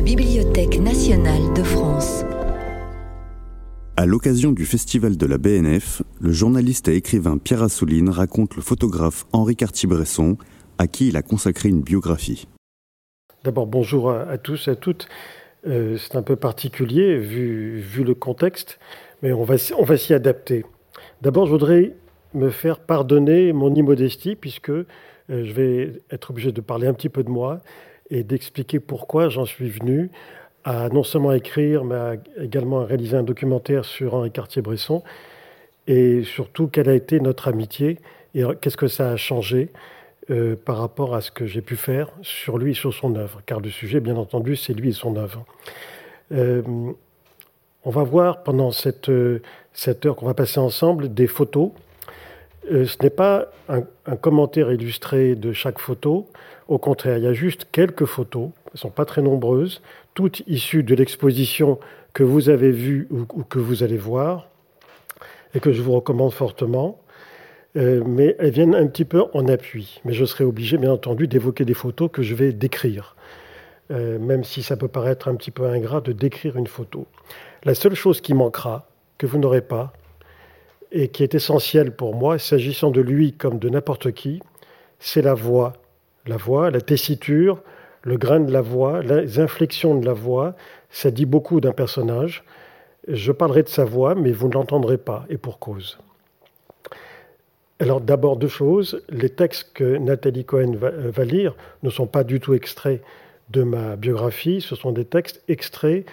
la Bibliothèque nationale de France. À l'occasion du festival de la BNF, le journaliste et écrivain Pierre Assouline raconte le photographe Henri Cartier-Bresson, à qui il a consacré une biographie. D'abord, bonjour à, tous et à toutes. Euh, c'est un peu particulier vu, vu, le contexte, mais on va, on va s'y adapter. D'abord, je voudrais me faire pardonner mon immodestie, puisque euh, je vais être obligé de parler un petit peu de moi et d'expliquer pourquoi j'en suis venu à non seulement écrire, mais également à réaliser un documentaire sur Henri Cartier-Bresson, et surtout quelle a été notre amitié et qu'est-ce que ça a changé euh, par rapport à ce que j'ai pu faire sur lui et sur son œuvre, car le sujet, bien entendu, c'est lui et son œuvre. Euh, on va voir pendant cette, cette heure qu'on va passer ensemble des photos. Euh, ce n'est pas un, commentaire illustré de chaque photo, au contraire, il y a juste quelques photos, elles ne sont pas très nombreuses, toutes issues de l'exposition que vous avez vue ou, que vous allez voir, et que je vous recommande fortement. Euh, mais elles viennent un petit peu en appui. Mais je serai obligé, bien entendu, d'évoquer des photos que je vais décrire, euh, même si ça peut paraître un petit peu ingrat de décrire une photo. La seule chose qui manquera, que vous n'aurez pas, et qui est essentielle pour moi, s'agissant de lui comme de n'importe qui, c'est la voix. La voix, la tessiture, le grain de la voix, les inflexions de la voix, ça dit beaucoup d'un personnage. Je parlerai de sa voix, mais vous ne l'entendrez pas, et pour cause. Alors d'abord deux choses. Les textes que Nathalie Cohen euh, va, lire ne sont pas du tout extraits de ma biographie, ce sont des textes extraits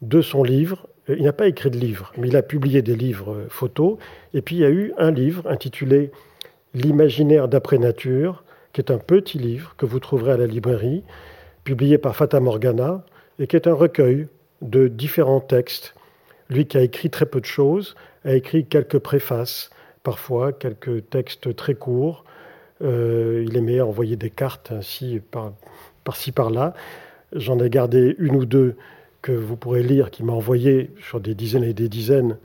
de son livre. Euh, il n'a pas écrit de livre, mais il a publié des livres euh, photos. Et puis il y a eu un livre intitulé L'imaginaire d'après nature, qui est un petit livre que vous trouverez à la librairie, publié par Fata Morgana, et qui est un recueil de différents textes. Lui qui a écrit très peu de choses, a écrit quelques préfaces, parfois quelques textes très courts. Euh, il aimait envoyer des cartes ainsi par, par-ci par-là. J'en ai gardé une ou deux que vous pourrez lire, qui m'a envoyé sur des dizaines et des dizaines,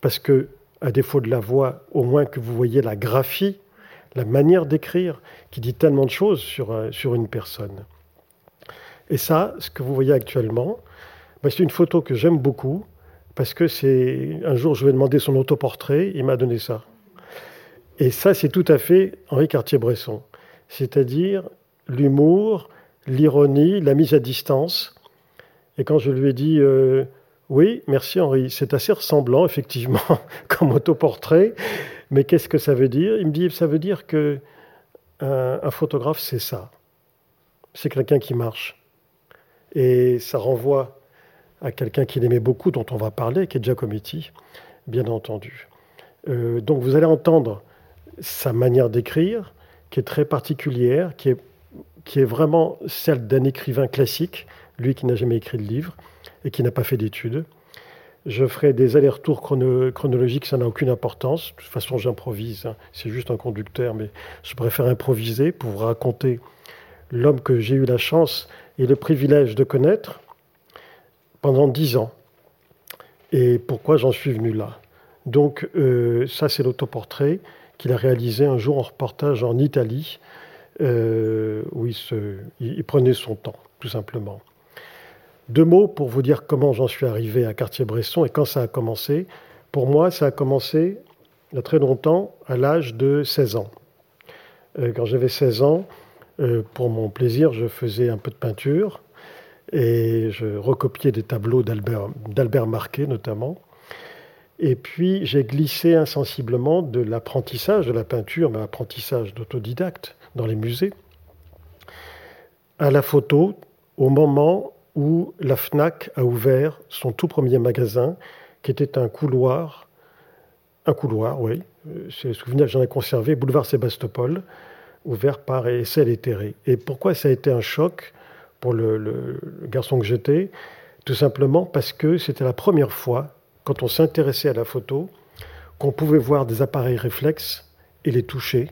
parce que, à défaut de la voix, au moins que vous voyez la graphie la manière d'écrire qui dit tellement de choses sur, euh, une personne. Et ça, ce que vous voyez actuellement, bah, c'est une photo que j'aime beaucoup parce que c'est un jour je lui ai demandé son autoportrait, il m'a donné ça. Et ça, c'est tout à fait Henri Cartier-Bresson, c'est-à-dire l'humour, l'ironie, la mise à distance. Et quand je lui ai dit euh, oui, merci Henri, c'est assez ressemblant effectivement comme autoportrait, mais qu'est-ce que ça veut dire? Il me dit, ça veut dire que un, photographe, c'est ça. C'est quelqu'un qui marche. Et ça renvoie à quelqu'un qu'il aimait beaucoup, dont on va parler, qui est Giacometti, bien entendu. Euh, donc vous allez entendre sa manière d'écrire, qui est très particulière, qui est, qui est vraiment celle d'un écrivain classique, lui qui n'a jamais écrit de livre et qui n'a pas fait d'études. Je ferai des allers-retours chronologiques, ça n'a aucune importance. De toute façon, j'improvise. Hein. C'est juste un conducteur, mais je préfère improviser pour vous raconter l'homme que j'ai eu la chance et le privilège de connaître pendant dix ans. Et pourquoi j'en suis venu là. Donc, euh, ça, c'est l'autoportrait qu'il a réalisé un jour en reportage en Italie, euh, où il prenait son temps, tout simplement. Deux mots pour vous dire comment j'en suis arrivé à Cartier-Bresson et quand ça a commencé. Pour moi, ça a commencé il y a très longtemps, à l'âge de 16 ans. Euh, quand j'avais 16 ans, euh, pour mon plaisir, je faisais un peu de peinture et je recopiais des tableaux d'Albert Marquet notamment. Et puis j'ai glissé insensiblement de l'apprentissage de la peinture, mais apprentissage d'autodidacte dans les musées, à la photo au moment où la FNAC a ouvert son tout premier magasin, qui était un couloir, un couloir, oui, c'est le souvenir que j'en ai conservé, boulevard Sébastopol, ouvert par Essel et. Et pourquoi ça a été un choc pour le, garçon que j'étais? Tout simplement parce que c'était la première fois, quand on s'intéressait à la photo, qu'on pouvait voir des appareils réflexes et les toucher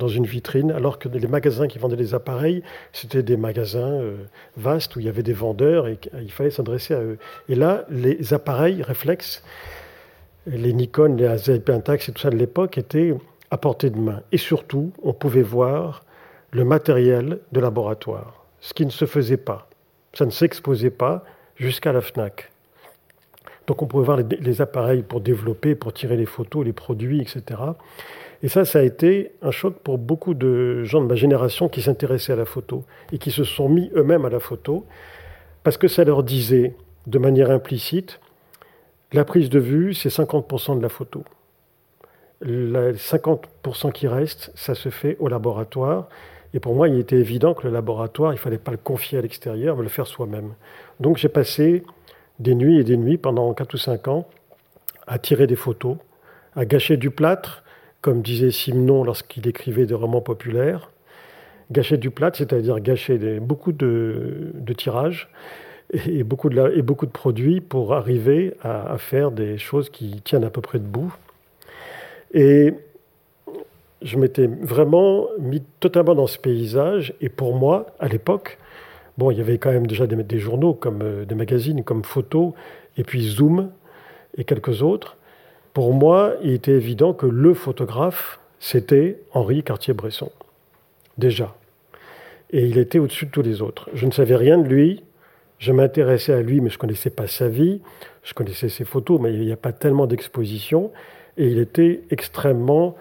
dans une vitrine, alors que les magasins qui vendaient les appareils, c'était des magasins euh, vastes où il y avait des vendeurs et il fallait s'adresser à eux. Et là, les appareils réflexes, les Nikon, les Pentax et tout ça de l'époque étaient à portée de main. Et surtout, on pouvait voir le matériel de laboratoire, ce qui ne se faisait pas. Ça ne s'exposait pas jusqu'à la FNAC. Donc on pouvait voir les, appareils pour développer, pour tirer les photos, les produits, etc. Et ça, ça a été un choc pour beaucoup de gens de ma génération qui s'intéressaient à la photo et qui se sont mis eux-mêmes à la photo parce que ça leur disait de manière implicite, la prise de vue, c'est 50% de la photo. Les 50% qui restent, ça se fait au laboratoire. Et pour moi, il était évident que le laboratoire, il ne fallait pas le confier à l'extérieur, mais le faire soi-même. Donc j'ai passé des nuits et des nuits pendant 4 ou 5 ans à tirer des photos, à gâcher du plâtre, comme disait Simon lorsqu'il écrivait des romans populaires. Gâcher du plâtre, c'est-à-dire gâcher beaucoup de, tirages et beaucoup de, produits pour arriver à, faire des choses qui tiennent à peu près debout. Et je m'étais vraiment mis totalement dans ce paysage. Et pour moi, à l'époque, bon, il y avait quand même déjà des, des journaux, comme euh, des magazines, comme Photo, et puis Zoom, et quelques autres. Pour moi, il était évident que le photographe, c'était Henri Cartier-Bresson. Déjà. Et il était au-dessus de tous les autres. Je ne savais rien de lui. Je m'intéressais à lui, mais je ne connaissais pas sa vie. Je connaissais ses photos, mais il n'y a pas tellement d'expositions. Et il était extrêmement,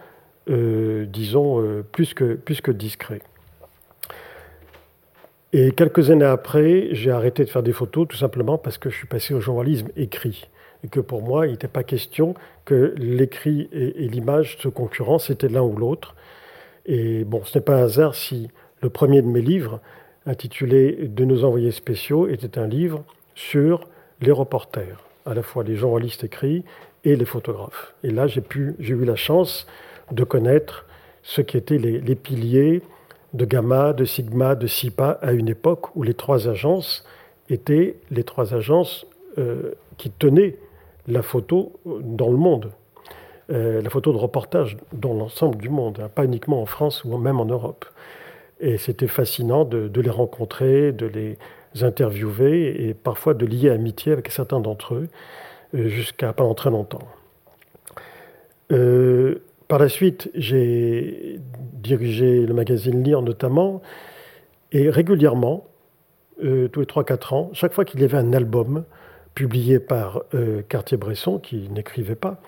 euh, disons, euh, plus, que, plus que discret. Et quelques années après, j'ai arrêté de faire des photos tout simplement parce que je suis passé au journalisme écrit et que pour moi, il n'était pas question que l'écrit et, l'image se concurrencent, c'était l'un ou l'autre. Et bon, ce n'est pas un hasard si le premier de mes livres, intitulé De nos envoyés spéciaux, était un livre sur les reporters, à la fois les journalistes écrits et les photographes. Et là, j'ai eu la chance de connaître ce qui étaient les, piliers de Gamma, de Sigma, de SIPA à une époque où les trois agences étaient les trois agences euh, qui tenaient la photo dans le monde, euh, la photo de reportage dans l'ensemble du monde, hein, pas uniquement en France ou même en Europe. Et c'était fascinant de, les rencontrer, de les interviewer et parfois de lier amitié avec certains d'entre eux euh, jusqu'à pendant très longtemps. Euh, par la suite, j'ai dirigé le magazine Lire notamment, et régulièrement, tous les 3-4 ans, chaque fois qu'il y avait un album, publié par euh, Cartier-Bresson, qui n'écrivait pas.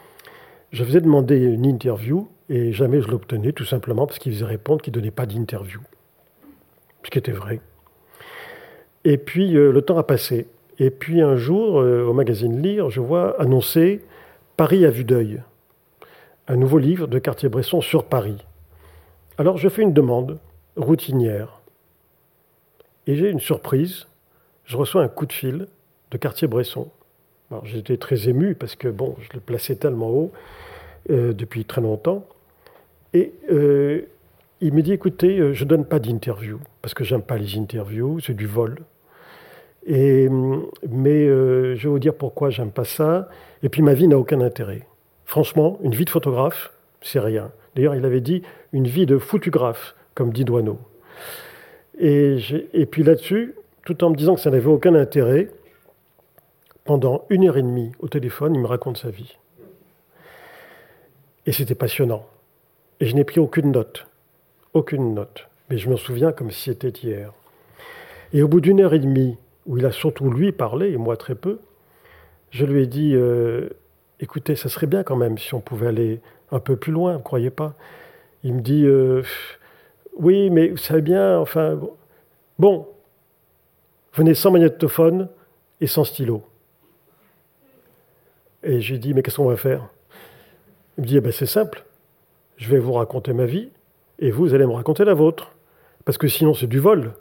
Je faisais demander une interview et jamais je l'obtenais, tout simplement parce qu'il faisait répondre qu'il ne donnait pas d'interview. Ce qui était vrai. Et puis euh, le temps a passé. Et puis un jour, euh, au magazine Lire, je vois annoncer Paris à vue d'œil, un nouveau livre de Cartier-Bresson sur Paris. Alors je fais une demande routinière. Et j'ai une surprise. Je reçois un coup de fil de Cartier-Bresson. J'étais très ému parce que bon, je le plaçais tellement haut euh, depuis très longtemps. Et euh, il me dit écoutez, euh, je ne donne pas d'interview parce que j'aime pas les interviews, c'est du vol. Et, mais je vais vous dire pourquoi j'aime pas ça. Et puis ma vie n'a aucun intérêt. Franchement, une vie de photographe, c'est rien. D'ailleurs, il avait dit une vie de photographe, comme dit Douaneau. Et, et puis là-dessus, tout en me disant que ça n'avait aucun intérêt, pendant une heure et demie au téléphone, il me raconte sa vie. Et c'était passionnant. Et je n'ai pris aucune note. Aucune note. Mais je m'en souviens comme si c'était hier. Et au bout d'une heure et demie, où il a surtout lui parlé, et moi très peu, je lui ai dit euh, Écoutez, ça serait bien quand même si on pouvait aller un peu plus loin, ne croyez pas? Il me dit euh, Oui, mais vous savez bien, enfin. Bon, venez sans magnétophone et sans stylo. Et j'ai dit, mais qu'est-ce qu'on va faire? Il me dit, eh ben, c'est simple, je vais vous raconter ma vie, et vous allez me raconter la vôtre. Parce que sinon, c'est du vol.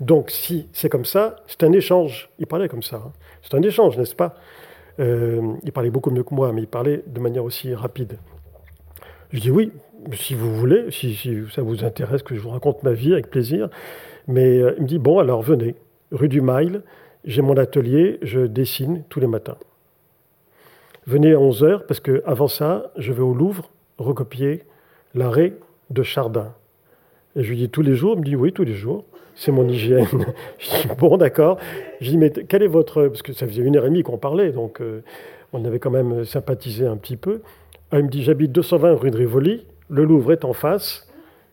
Donc, si c'est comme ça, c'est un échange. Il parlait comme ça. Hein. C'est un échange, n'est-ce pas? Euh, Il parlait beaucoup mieux que moi, mais il parlait de manière aussi rapide. Je dis oui, si vous voulez, si, ça vous intéresse que je vous raconte ma vie, avec plaisir. Mais euh, il me dit, bon, alors venez, rue du Mail, j'ai mon atelier, je dessine tous les matins. Venez à 11h parce que avant ça, je vais au Louvre recopier l'arrêt de Chardin. Et je lui dis tous les jours, il me dit oui, tous les jours. C'est mon hygiène. je dis bon, d'accord. Je dis mais quel est votre. Parce que ça faisait une heure et demie qu'on parlait, donc euh, on avait quand même sympathisé un petit peu. Ah, il me dit j'habite 220 rue de Rivoli, le Louvre est en face,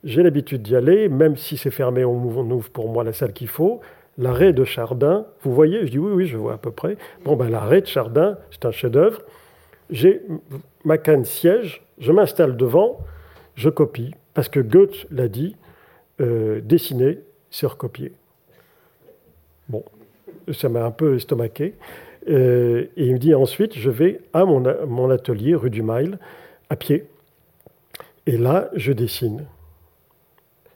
j'ai l'habitude d'y aller, même si c'est fermé, on ouvre pour moi la salle qu'il faut. l'arrêt de Chardin. Vous voyez? Je dis oui, oui, je vois à peu près. Bon, ben l'arrêt de Chardin, c'est un chef-d'œuvre. J'ai ma canne siège, je m'installe devant, je copie, parce que Goethe l'a dit, euh, dessiner, c'est recopier. Bon, ça m'a un peu estomaqué. Euh, et il me dit ensuite, je vais à mon, atelier rue du Mail, à pied. Et là, je dessine.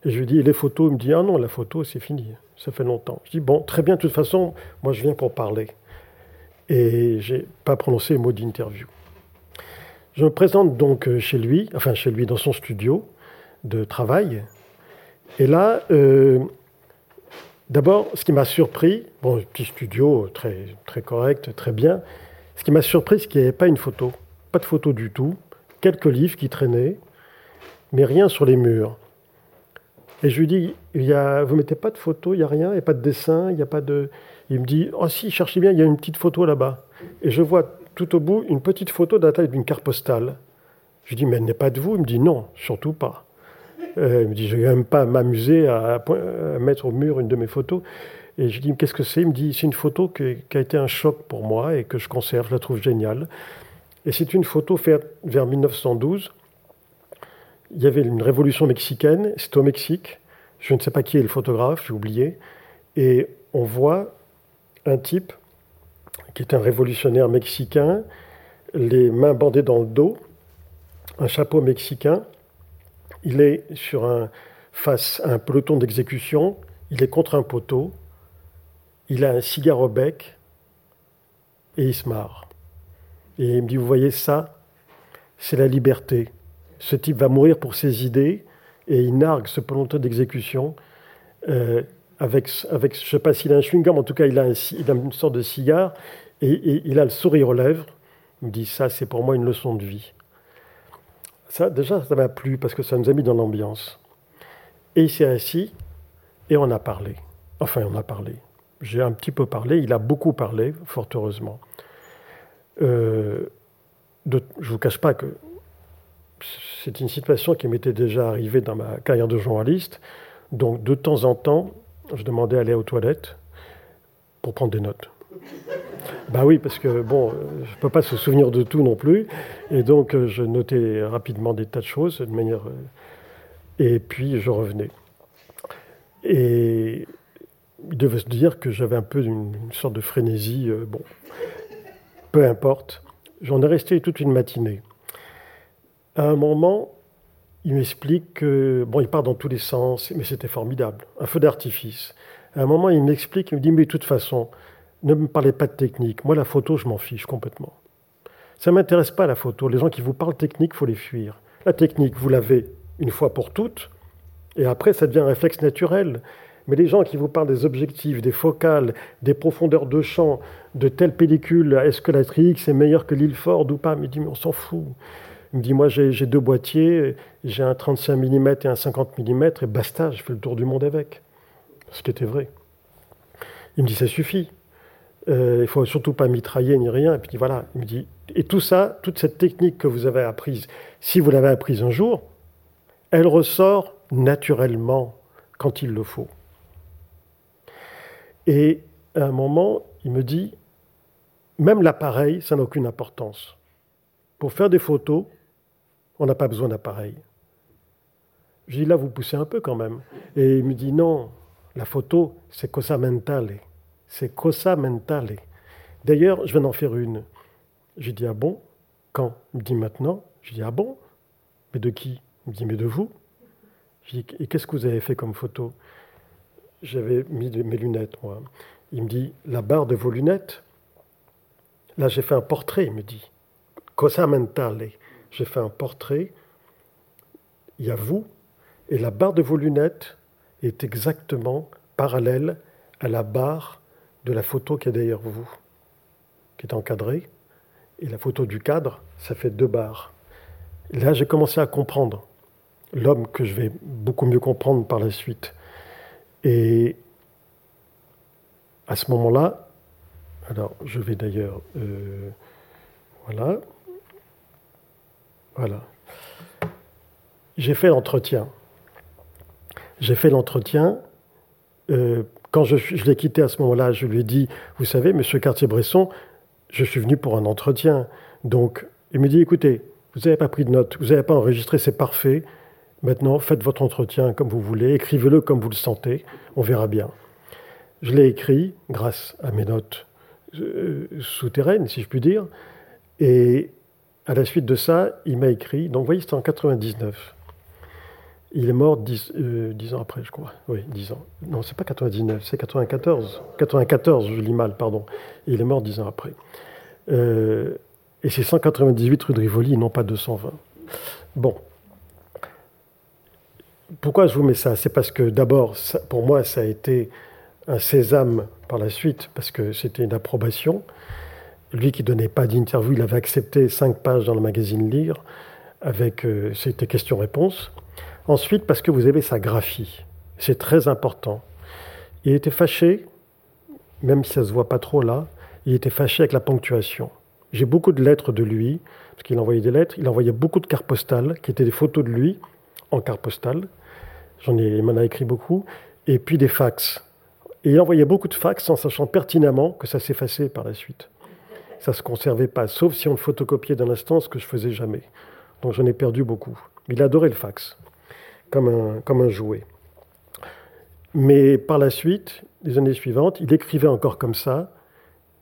Et je lui dis, les photos? Il me dit, ah non, la photo, c'est fini, ça fait longtemps. Je dis, bon, très bien, de toute façon, moi, je viens pour parler. Et j'ai pas prononcé le mot d'interview. Je me présente donc euh, chez lui, enfin chez lui dans son studio de travail. Et là, euh, d'abord, ce qui m'a surpris, bon, petit studio très, correct, très bien, ce qui m'a surpris, c'est qu'il n'y avait pas une photo, pas de photo du tout, quelques livres qui traînaient, mais rien sur les murs. Et je lui dis, il y a, vous mettez pas de photo, il n'y a rien, il n'y a pas de dessin, il n'y a pas de... Il me dit, oh si, cherchez bien, il y a une petite photo là-bas. Et je vois tout au bout une petite photo de la taille d'une carte postale. Je lui dis, mais elle n'est pas de vous? Il me dit, non, surtout pas. Euh, il me dit, je ne vais même pas m'amuser à, mettre au mur une de mes photos. Et je lui dis, qu'est-ce que c'est? Il me dit, c'est une photo qui a été un choc pour moi et que je conserve, je la trouve géniale. Et c'est une photo faite vers 1912. Il y avait une révolution mexicaine, c'est au Mexique. Je ne sais pas qui est le photographe, j'ai oublié. Et on voit un type qui est un révolutionnaire mexicain, les mains bandées dans le dos, un chapeau mexicain. Il est sur un, face à un peloton d'exécution, il est contre un poteau, il a un cigare au bec et il se marre. Et il me dit, vous voyez ça, c'est la liberté. Ce type va mourir pour ses idées et il nargue ce peloton d'exécution. Euh, avec, avec, je ne sais pas s'il a un chewing-gum, en tout cas, il a, il a, une sorte de cigare, et, il a le sourire aux lèvres. Il me dit Ça, c'est pour moi une leçon de vie. Ça, déjà, ça m'a plu parce que ça nous a mis dans l'ambiance. Et il s'est assis et on a parlé. Enfin, on a parlé. J'ai un petit peu parlé, il a beaucoup parlé, fort heureusement. Euh, je ne vous cache pas que c'est une situation qui m'était déjà arrivée dans ma carrière de journaliste. Donc, de temps en temps, je demandais à aller aux toilettes pour prendre des notes. Bah oui, parce que bon, je ne peux pas se souvenir de tout non plus. Et donc, euh, je notais rapidement des tas de choses de manière. Euh, et puis, je revenais. Et il devait se dire que j'avais un peu une, sorte de frénésie. Euh, bon, peu importe. J'en ai resté toute une matinée. À un moment, il m'explique que. Bon, il part dans tous les sens, mais c'était formidable. Un feu d'artifice. À un moment, il m'explique, il me dit Mais de toute façon, ne me parlez pas de technique. Moi, la photo, je m'en fiche complètement. Ça ne m'intéresse pas la photo. Les gens qui vous parlent technique, faut les fuir. La technique, vous l'avez une fois pour toutes, et après, ça devient un réflexe naturel. Mais les gens qui vous parlent des objectifs, des focales, des profondeurs de champ, de telle pellicule, est-ce que la Trix est meilleure que l'Ilford ou pas? Mais dit, mais on s'en fout. Il me dit, moi j'ai deux boîtiers, j'ai un 35 mm et un 50 mm, et basta, je fais le tour du monde avec. Ce qui était vrai. Il me dit, ça suffit. Euh, il faut surtout pas mitrailler ni rien. Et puis voilà, il me dit, et tout ça, toute cette technique que vous avez apprise, si vous l'avez apprise un jour, elle ressort naturellement quand il le faut. Et à un moment, il me dit, même l'appareil, ça n'a aucune importance. Pour faire des photos, on n'a pas besoin d'appareil. Je dis, là, vous poussez un peu quand même. Et il me dit, non, la photo, c'est cosa mentale. C'est cosa mentale. D'ailleurs, je viens d'en faire une. J'ai dit, ah bon? Quand? Il me dit maintenant. Je dis, ah bon? Mais de qui? Il me dit, mais de vous. Je dis, et qu'est-ce que vous avez fait comme photo? J'avais mis mes lunettes, moi. Il me dit, la barre de vos lunettes Là, j'ai fait un portrait, il me dit. Cosa mentale. J'ai fait un portrait. Il y a vous, et la barre de vos lunettes est exactement parallèle à la barre de la photo qui est derrière vous, qui est encadrée. Et la photo du cadre, ça fait deux barres. là, j'ai commencé à comprendre l'homme que je vais beaucoup mieux comprendre par la suite. Et à ce moment-là, alors je vais d'ailleurs, euh, voilà, voilà. J'ai fait l'entretien. J'ai fait l'entretien. Euh, quand je, l'ai quitté à ce moment-là, je lui ai dit, vous savez, monsieur Cartier-Bresson, je suis venu pour un entretien. Donc, il me dit, écoutez, vous n'avez pas pris de notes, vous n'avez pas enregistré, c'est parfait. Maintenant, faites votre entretien comme vous voulez, écrivez-le comme vous le sentez, on verra bien. Je l'ai écrit grâce à mes notes euh, souterraines, si je puis dire. Et à la suite de ça, il m'a écrit, donc vous voyez, c'était en 99. Il est mort dix, euh, ans après, je crois. Oui, dix ans. Non, c'est pas 99, c'est 94. 94, je lis mal, pardon. il est mort dix ans après. Euh, et c'est 198 rue de Rivoli, non pas 220. Bon. Pourquoi je vous mets ça? C'est parce que d'abord, pour moi, ça a été un sésame par la suite, parce que c'était une approbation. Lui qui donnait pas d'interview, il avait accepté cinq pages dans le magazine Lire, avec euh, c'était questions-réponses. Ensuite, parce que vous avez sa graphie. C'est très important. Il était fâché, même si ça ne se voit pas trop là, il était fâché avec la ponctuation. J'ai beaucoup de lettres de lui, parce qu'il envoyait des lettres. Il envoyait beaucoup de cartes postales, qui étaient des photos de lui en cartes postales. J'en ai, il m'en a écrit beaucoup. Et puis des fax. Et il envoyait beaucoup de fax en sachant pertinemment que ça s'effaçait par la suite. Ça ne se conservait pas, sauf si on le photocopiait d'un instant, ce que je faisais jamais. Donc j'en ai perdu beaucoup. Il adorait le fax, comme un, jouet. Mais par la suite, les années suivantes, il écrivait encore comme ça,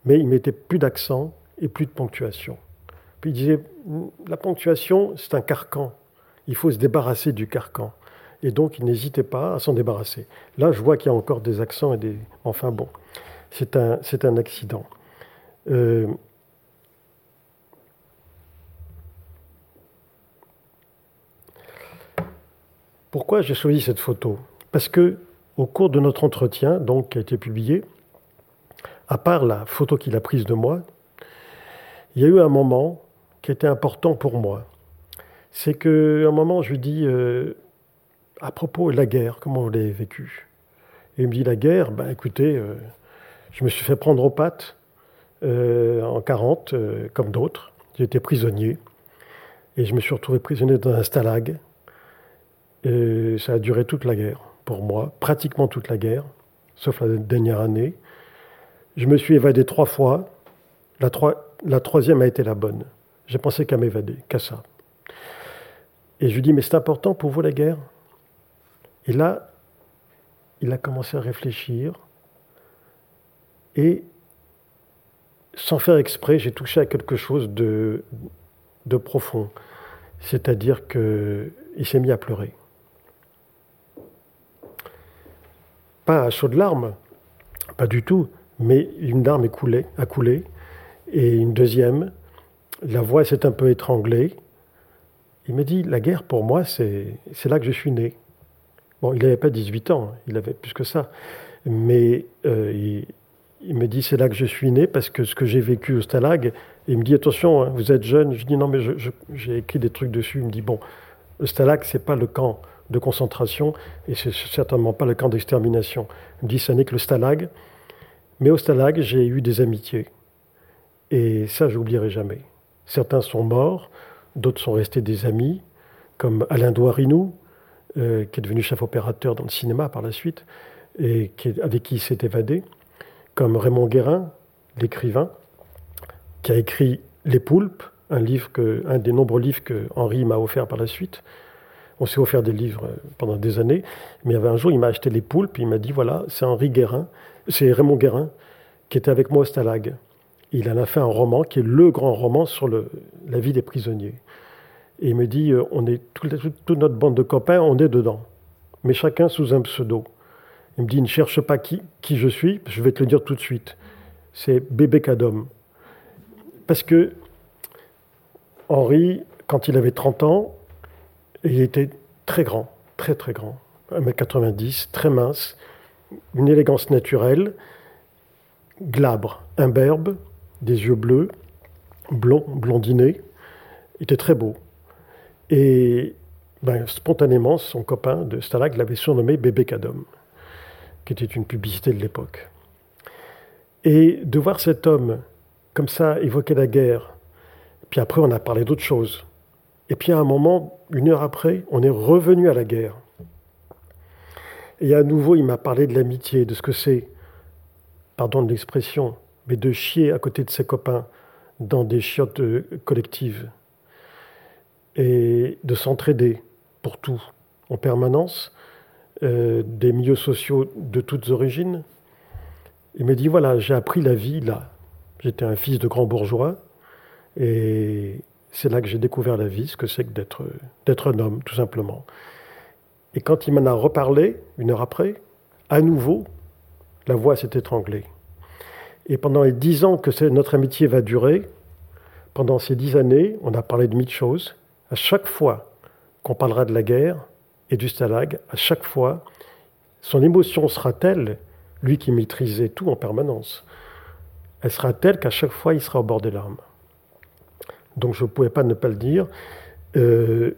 mais il mettait plus d'accent et plus de ponctuation. Puis il disait, la ponctuation, c'est un carcan. Il faut se débarrasser du carcan. Et donc, il n'hésitait pas à s'en débarrasser. Là, je vois qu'il y a encore des accents et des... Enfin bon, c'est un, c'est un accident. Euh, Pourquoi j'ai choisi cette photo? Parce que au cours de notre entretien, donc qui a été publié, à part la photo qu'il a prise de moi, il y a eu un moment qui était important pour moi. C'est qu'à un moment, je lui dis, euh, à propos de la guerre, comment vous l'avez vécue? Et il me dit, la guerre, ben, écoutez, euh, je me suis fait prendre aux pattes euh, en 40, comme d'autres. Été prisonnier. Et je me suis retrouvé prisonnier dans un stalag. Et ça a duré toute la guerre, pour moi, pratiquement toute la guerre, sauf la dernière année. Je me suis évadé trois fois. La, troisième a été la bonne. J'ai pensé qu'à m'évader, qu'à ça. Et je lui dis, mais c'est important pour vous la guerre? Et là, il a commencé à réfléchir. Et sans faire exprès, j'ai touché à quelque chose de, de profond. C'est-à-dire qu'il s'est mis à pleurer. Pas à de larmes, pas du tout, mais une larme est coulée, a coulé et une deuxième. La voix s'est un peu étranglée. Il me dit, la guerre pour moi, c'est là que je suis né. Bon, il n'avait pas 18 ans, hein, il avait plus que ça. Mais euh, il, me dit, c'est là que je suis né parce que ce que j'ai vécu au Stalag, il me dit, attention, hein, vous êtes jeune. Je dis, non, mais j'ai écrit des trucs dessus. Il me dit, bon, le Stalag, c'est pas le camp de concentration et c'est certainement pas le camp d'extermination. Dit, n'est que le Stalag. Mais au Stalag, j'ai eu des amitiés. Et ça, j'oublierai jamais. Certains sont morts, d'autres sont restés des amis, comme Alain Douarinou, euh, qui est devenu chef opérateur dans le cinéma par la suite, et qui, avec qui il s'est évadé, comme Raymond Guérin, l'écrivain, qui a écrit Les Poulpes, un, un des nombreux livres que Henri m'a offert par la suite. On s'est offert des livres euh, pendant des années, mais il y avait un jour, il m'a acheté Les Poulpes, il m'a dit voilà, c'est Henri Guérin, c'est Raymond Guérin, qui était avec moi au Stalag il en a fait un roman qui est le grand roman sur la vie des prisonniers. Et il me dit, euh, on est toute, notre bande de copains, on est dedans, mais chacun sous un pseudo. Il me dit, ne cherche pas qui, qui je suis, je vais te le dire tout de suite. C'est Bébé Cadom. Parce que Henri, quand il avait 30 ans, il était très grand, très très grand, 1m90, très mince, une élégance naturelle, glabre, imberbe, des yeux bleus, blond, blondiné, était très beau. Et ben, spontanément, son copain de Stalag l'avait surnommé Bébé Cadom, qui était une publicité de l'époque. Et de voir cet homme comme ça évoquer la guerre, puis après on a parlé d'autres choses, et puis à un moment, une heure après, on est revenu à la guerre. Et à nouveau, il m'a parlé de l'amitié, de ce que c'est, pardon de l'expression, mais de chier à côté de ses copains dans des chiottes euh, collectives et de s'entraider pour tout en permanence, euh, des milieux sociaux de toutes origines. Il me dit voilà, j'ai appris la vie là. J'étais un fils de grand bourgeois et c'est là que j'ai découvert la vie, ce que c'est que d'être, un homme, tout simplement. Et quand il m'en a reparlé, une heure après, à nouveau, la voix s'est étranglée. Et pendant les dix ans que notre amitié va durer, pendant ces dix années, on a parlé de mille choses. À chaque fois qu'on parlera de la guerre et du stalag, à chaque fois, son émotion sera telle, lui qui maîtrisait tout en permanence, elle sera telle qu'à chaque fois, il sera au bord des larmes. Donc je ne pouvais pas ne pas le dire. Euh,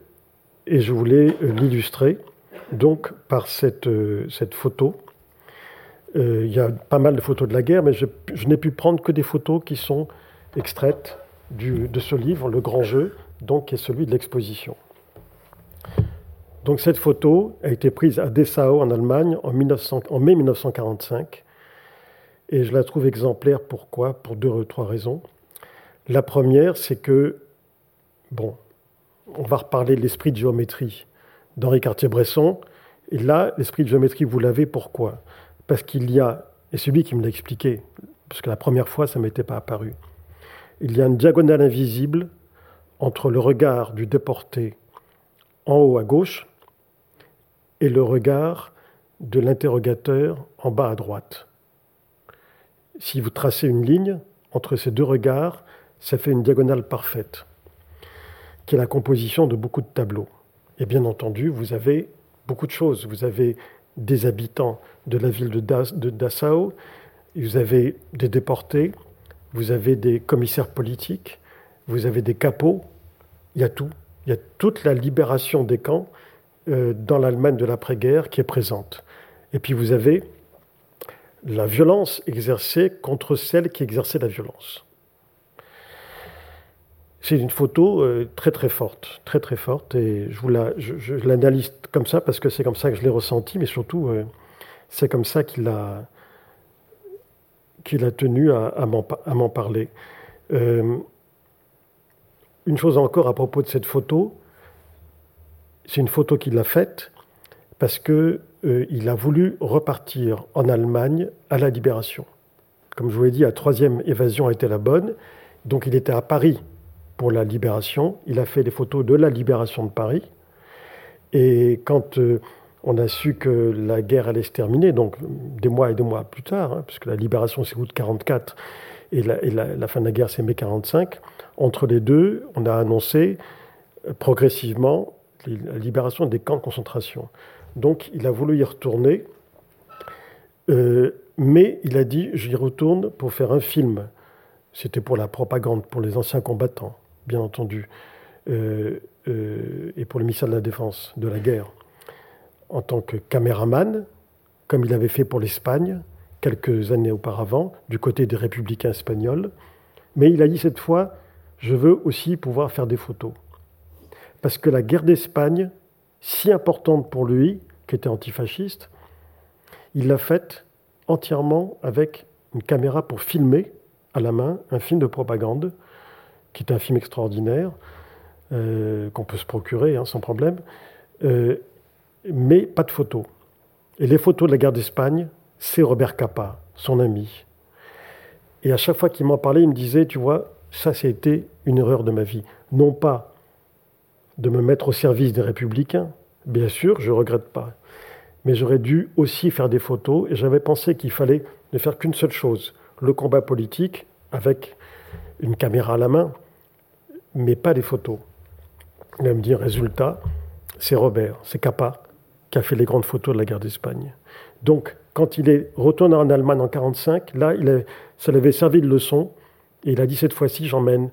et je voulais l'illustrer donc par cette, euh, cette photo. Euh, il y a pas mal de photos de la guerre, mais je, n'ai pu prendre que des photos qui sont extraites du, de ce livre, Le Grand Jeu, donc qui est celui de l'exposition. Donc cette photo a été prise à Dessau en Allemagne en, 1900, en mai 1945 et je la trouve exemplaire. Pourquoi? Pour deux ou trois raisons. La première, c'est que, bon, on va reparler de l'esprit de géométrie d'Henri Cartier-Bresson. Et là, l'esprit de géométrie, vous l'avez, pourquoi? Parce qu'il y a, et celui qui me l'a expliqué, parce que la première fois, ça ne m'était pas apparu, il y a une diagonale invisible entre le regard du déporté en haut à gauche et le regard de l'interrogateur en bas à droite. Si vous tracez une ligne entre ces deux regards, ça fait une diagonale parfaite, qui est la composition de beaucoup de tableaux. Et bien entendu, vous avez beaucoup de choses. Vous avez des habitants de la ville de, Dachau, vous avez des déportés, vous avez des commissaires politiques, vous avez des capots, il y a tout. Il y a toute la libération des camps euh, dans l'Allemagne de l'après-guerre qui est présente. Et puis vous avez la violence exercée contre celle qui exerçait la violence. C'est une photo euh, très très forte, très très forte, et je, vous la, je, l'analyse comme ça parce que c'est comme ça que je l'ai ressenti, mais surtout euh, c'est comme ça qu'il a, a tenu à, à, m'en, parler. Euh, une chose encore à propos de cette photo, c'est une photo qu'il a faite parce que il a voulu repartir en Allemagne à la libération. Comme je vous l'ai dit, la troisième évasion a été la bonne, donc il était à Paris pour la libération. Il a fait des photos de la libération de Paris. Et quand euh, on a su que la guerre allait se terminer, donc des mois et des mois plus tard, hein, puisque la libération c'est août 44 et, la, fin de la guerre c'est mai 45, entre les deux, on a annoncé euh, progressivement la libération des camps de concentration. Donc il a voulu y retourner, euh, mais il a dit j'y retourne pour faire un film. C'était pour la propagande, pour les anciens combattants bien entendu, euh, euh, et pour le ministère de la Défense, de la guerre, en tant que caméraman, comme il avait fait pour l'Espagne quelques années auparavant, du côté des républicains espagnols. Mais il a dit cette fois, je veux aussi pouvoir faire des photos. Parce que la guerre d'Espagne, si importante pour lui, qui était antifasciste, il l'a faite entièrement avec une caméra pour filmer à la main un film de propagande qui est un film extraordinaire, euh, qu'on peut se procurer hein, sans problème, euh, mais pas de photos. Et les photos de la guerre d'Espagne, c'est Robert Capa, son ami. Et à chaque fois qu'il m'en parlait, il me disait, tu vois, ça, été une erreur de ma vie. Non pas de me mettre au service des républicains, bien sûr, je ne regrette pas, mais j'aurais dû aussi faire des photos, et j'avais pensé qu'il fallait ne faire qu'une seule chose, le combat politique, avec une caméra à la main, mais pas des photos. Il me dire, résultat, c'est Robert, c'est Capa qui a fait les grandes photos de la guerre d'Espagne. Donc, quand il est retourné en Allemagne en 1945, là, il ça lui avait servi de leçon, et il a dit cette fois-ci, j'emmène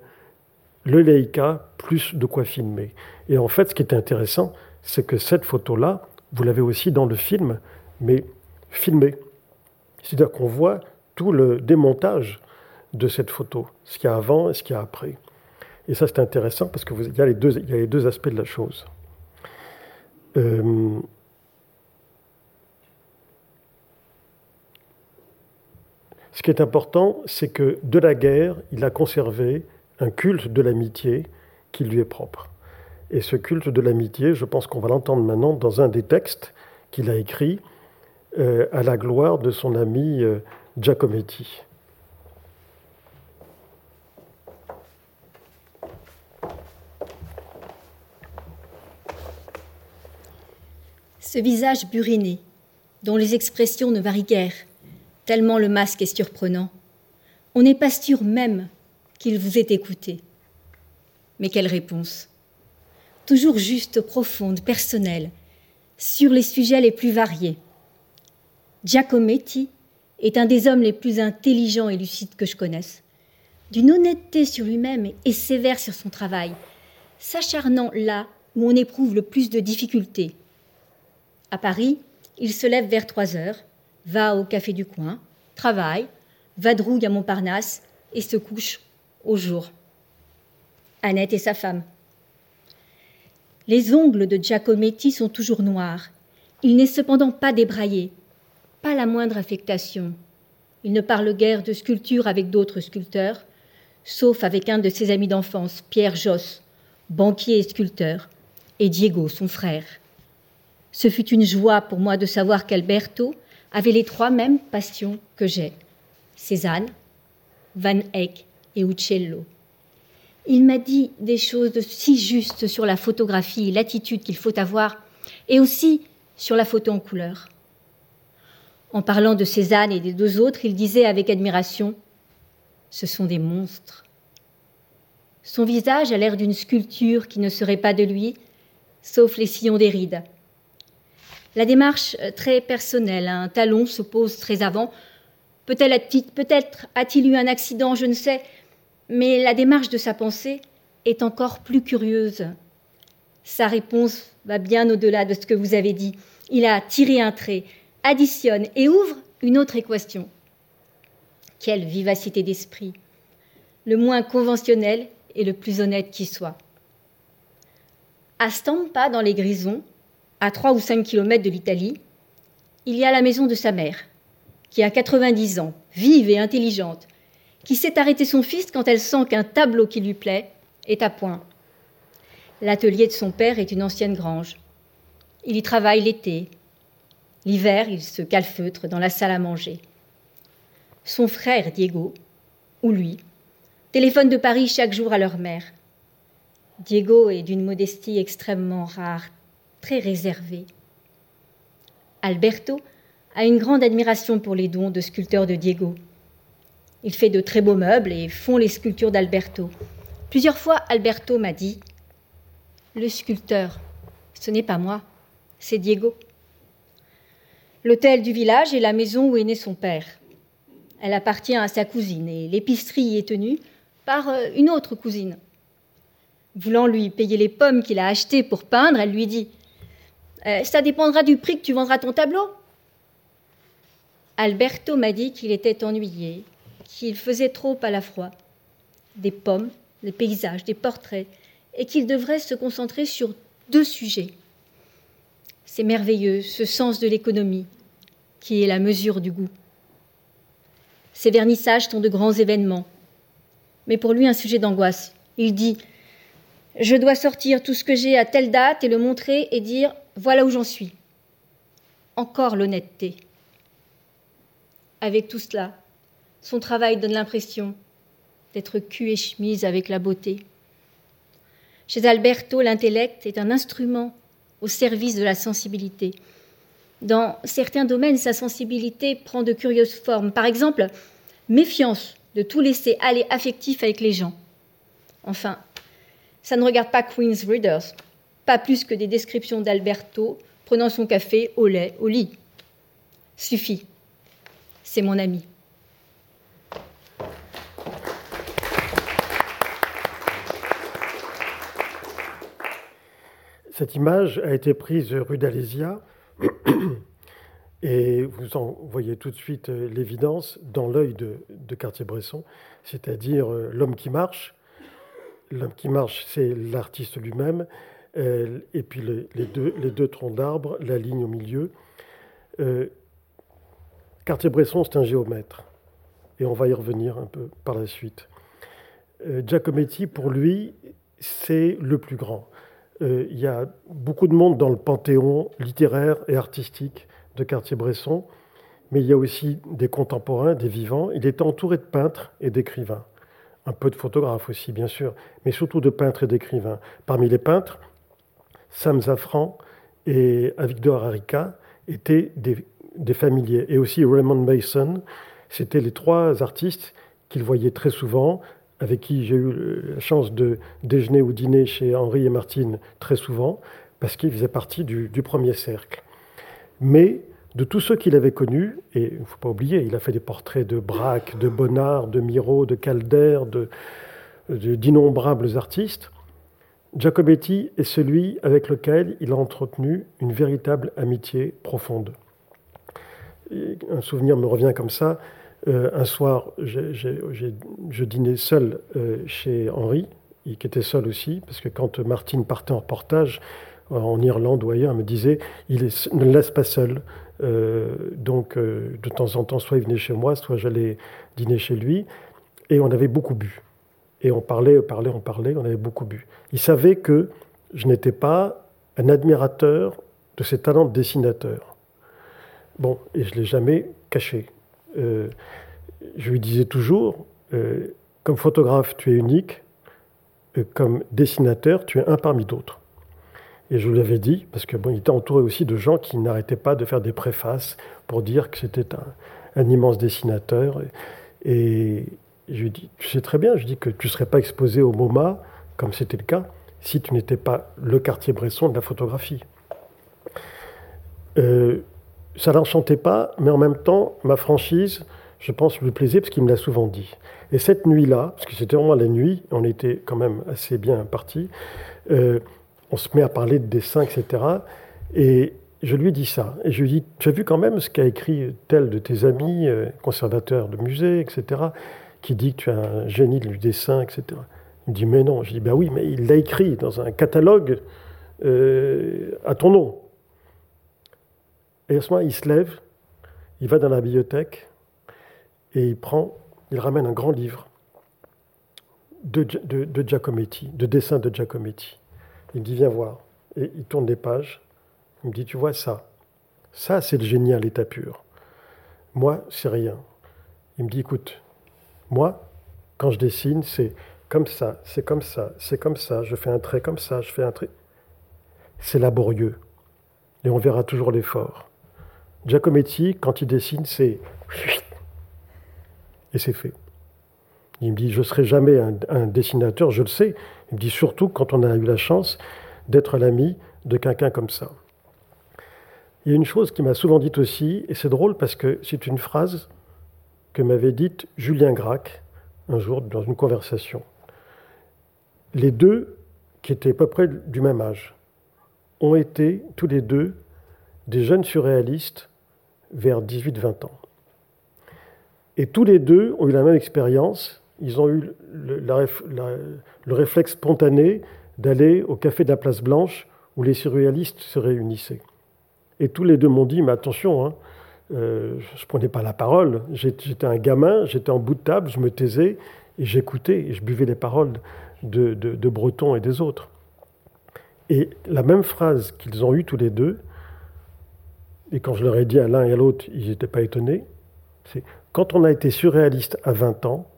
le Leica, plus de quoi filmer. Et en fait, ce qui est intéressant, c'est que cette photo-là, vous l'avez aussi dans le film, mais filmée. C'est-à-dire qu'on voit tout le démontage de cette photo, ce qu'il y a avant et ce qu'il y a après. Et ça, c'est intéressant parce que il, y a les deux, aspects de la chose. Euh, ce qui est important, c'est que de la guerre, il a conservé un culte de l'amitié qui lui est propre. Et ce culte de l'amitié, je pense qu'on va l'entendre maintenant dans un des textes qu'il a écrit euh, à la gloire de son ami euh, Giacometti. Ce visage buriné, dont les expressions ne varient guère, tellement le masque est surprenant. On n'est pas sûr même qu'il vous ait écouté. Mais quelle réponse? Toujours juste, profonde, personnelle, sur les sujets les plus variés. Giacometti est un des hommes les plus intelligents et lucides que je connaisse, d'une honnêteté sur lui-même et sévère sur son travail, s'acharnant là où on éprouve le plus de difficultés. À Paris, il se lève vers trois heures, va au café du coin, travaille, vadrouille à Montparnasse et se couche au jour. Annette et sa femme. Les ongles de Giacometti sont toujours noirs. Il n'est cependant pas débraillé, pas la moindre affectation. Il ne parle guère de sculpture avec d'autres sculpteurs, sauf avec un de ses amis d'enfance, Pierre Josse, banquier et sculpteur, et Diego, son frère. Ce fut une joie pour moi de savoir qu'Alberto avait les trois mêmes passions que j'ai Cézanne, Van Eyck et Uccello. Il m'a dit des choses si justes sur la photographie et l'attitude qu'il faut avoir, et aussi sur la photo en couleur. En parlant de Cézanne et des deux autres, il disait avec admiration Ce sont des monstres. Son visage a l'air d'une sculpture qui ne serait pas de lui, sauf les sillons des rides. La démarche euh, très personnelle, un talon se pose très avant. Peut-être a-t-il eu un accident, je ne sais, mais la démarche de sa pensée est encore plus curieuse. Sa réponse va bien au-delà de ce que vous avez dit. Il a tiré un trait, additionne et ouvre une autre équation. Quelle vivacité d'esprit Le moins conventionnel et le plus honnête qui soit. À Stampa, dans les Grisons, à 3 ou 5 kilomètres de l'Italie, il y a la maison de sa mère, qui a 90 ans, vive et intelligente, qui sait arrêter son fils quand elle sent qu'un tableau qui lui plaît est à point. L'atelier de son père est une ancienne grange. Il y travaille l'été. L'hiver, il se calfeutre dans la salle à manger. Son frère, Diego, ou lui, téléphone de Paris chaque jour à leur mère. Diego est d'une modestie extrêmement rare, très réservé. Alberto a une grande admiration pour les dons de sculpteurs de Diego. Il fait de très beaux meubles et font les sculptures d'Alberto. Plusieurs fois, Alberto m'a dit Le sculpteur, ce n'est pas moi, c'est Diego. L'hôtel du village est la maison où est né son père. Elle appartient à sa cousine et l'épicerie y est tenue par euh, une autre cousine. Voulant lui payer les pommes qu'il a achetées pour peindre, elle lui dit euh, Ça dépendra du prix que tu vendras ton tableau. Alberto m'a dit qu'il était ennuyé, qu'il faisait trop à la fois des pommes, des paysages, des portraits, et qu'il devrait se concentrer sur deux sujets. C'est merveilleux, ce sens de l'économie, qui est la mesure du goût. Ces vernissages sont de grands événements, mais pour lui un sujet d'angoisse. Il dit Je dois sortir tout ce que j'ai à telle date et le montrer et dire Voilà où j'en suis. Encore l'honnêteté. Avec tout cela, son travail donne l'impression d'être cul et chemise avec la beauté. Chez Alberto, l'intellect est un instrument au service de la sensibilité. Dans certains domaines, sa sensibilité prend de curieuses formes. Par exemple, méfiance de tout laisser aller affectif avec les gens. Enfin, ça ne regarde pas Queen's Readers, pas plus que des descriptions d'Alberto prenant son café au lait, au lit. Suffit. C'est mon ami. Cette image a été prise rue d'Alésia et vous en voyez tout de suite euh, l'évidence dans l'œil de, Cartier-Bresson, c'est-à-dire euh, l'homme qui marche. L'homme qui marche, c'est l'artiste lui-même, euh, et puis les, deux, troncs d'arbres, la ligne au milieu. Cartier-Bresson, c'est un géomètre. et on va y revenir un peu par la suite. Euh, Giacometti, pour lui, c'est le plus grand. Euh, il y a beaucoup de monde dans le panthéon littéraire et artistique de Cartier-Bresson, mais il y a aussi des contemporains, des vivants. Il est entouré de peintres et d'écrivains, un peu de photographes aussi, bien sûr, mais surtout de peintres et d'écrivains. Parmi les peintres, Sam Zafran et Avigdor Arica étaient des, familiers, et aussi Raymond Mason. C'était les trois artistes qu'il voyait très souvent, avec qui j'ai eu la chance de déjeuner ou dîner chez Henri et Martine très souvent, parce qu'ils faisaient partie du, premier cercle. Mais de tous ceux qu'il avait connus, et il ne faut pas oublier, il a fait des portraits de Braque, de Bonnard, de Miro, de Calder, d'innombrables artistes, Giacometti est celui avec lequel il a entretenu une véritable amitié profonde. un souvenir me revient comme ça. Euh, un soir, je dînais seul euh, chez Henri, qui était seul aussi, parce que quand Martine partait en reportage en Irlande ou ailleurs, elle me disait il ne le laisse pas seul. Euh, donc, de temps en temps, soit il venait chez moi, soit j'allais dîner chez lui. Et on avait beaucoup bu. Et on parlait, on parlait, on parlait, on avait beaucoup bu. Il savait que je n'étais pas un admirateur de ses talents de dessinateur. Bon, et je ne l'ai jamais caché. Euh, je lui disais toujours, euh, comme photographe, tu es unique, euh, comme dessinateur, tu es un parmi d'autres. Et je lui avais dit, parce que bon, il était entouré aussi de gens qui n'arrêtaient pas de faire des préfaces pour dire que c'était un, immense dessinateur. Et, je lui dit, tu sais très bien, je dis que tu ne serais pas exposé au MoMA, comme c'était le cas, si tu n'étais pas le quartier Bresson de la photographie. Euh, ça l'enchantait pas, mais en même temps, ma franchise, je pense, lui plaisait parce qu'il me l'a souvent dit. Et cette nuit-là, parce que c'était vraiment la nuit, on était quand même assez bien partis, euh, on se met à parler de dessin, etc. Et je lui dis ça. Et je lui dis, tu as vu quand même ce qu'a écrit tel de tes amis, euh, conservateurs de musée, etc., qui dit que tu es un génie du dessin, etc. Il me dit, mais non. Je dis, ben oui, mais il l'a écrit dans un catalogue euh, à ton nom. Et à ce moment, il se lève, il va dans la bibliothèque et il prend, il ramène un grand livre de, de, Giacometti, de dessins de Giacometti. Il me dit, viens voir. Et il tourne des pages. Il me dit, tu vois ça Ça, c'est le génie à l'état pur. Moi, c'est rien. Il me dit, écoute, moi, quand je dessine, c'est comme ça, c'est comme ça, c'est comme ça, je fais un trait comme ça, je fais un trait. C'est laborieux. Et on verra toujours l'effort. Giacometti, quand il dessine, c'est. Et c'est fait. Il me dit Je ne serai jamais un, dessinateur, je le sais. Il me dit surtout quand on a eu la chance d'être l'ami de quelqu'un comme ça. Il y a une chose qui m'a souvent dite aussi, et c'est drôle parce que c'est une phrase que m'avait dite Julien Gracq un jour dans une conversation. Les deux, qui étaient à peu près du même âge, ont été tous les deux des jeunes surréalistes vers 18-20 ans. Et tous les deux ont eu la même expérience. Ils ont eu le, réflexe spontané d'aller au café de la Place Blanche où les surréalistes se réunissaient. Et tous les deux m'ont dit, mais attention, hein, euh, je ne prenais pas la parole. J'étais un gamin, j'étais en bout de table, je me taisais et j'écoutais et je buvais les paroles de, Breton et des autres. Et la même phrase qu'ils ont eue tous les deux, et quand je leur ai dit à l'un et à l'autre, ils n'étaient pas étonnés, c'est quand on a été surréaliste à 20 ans,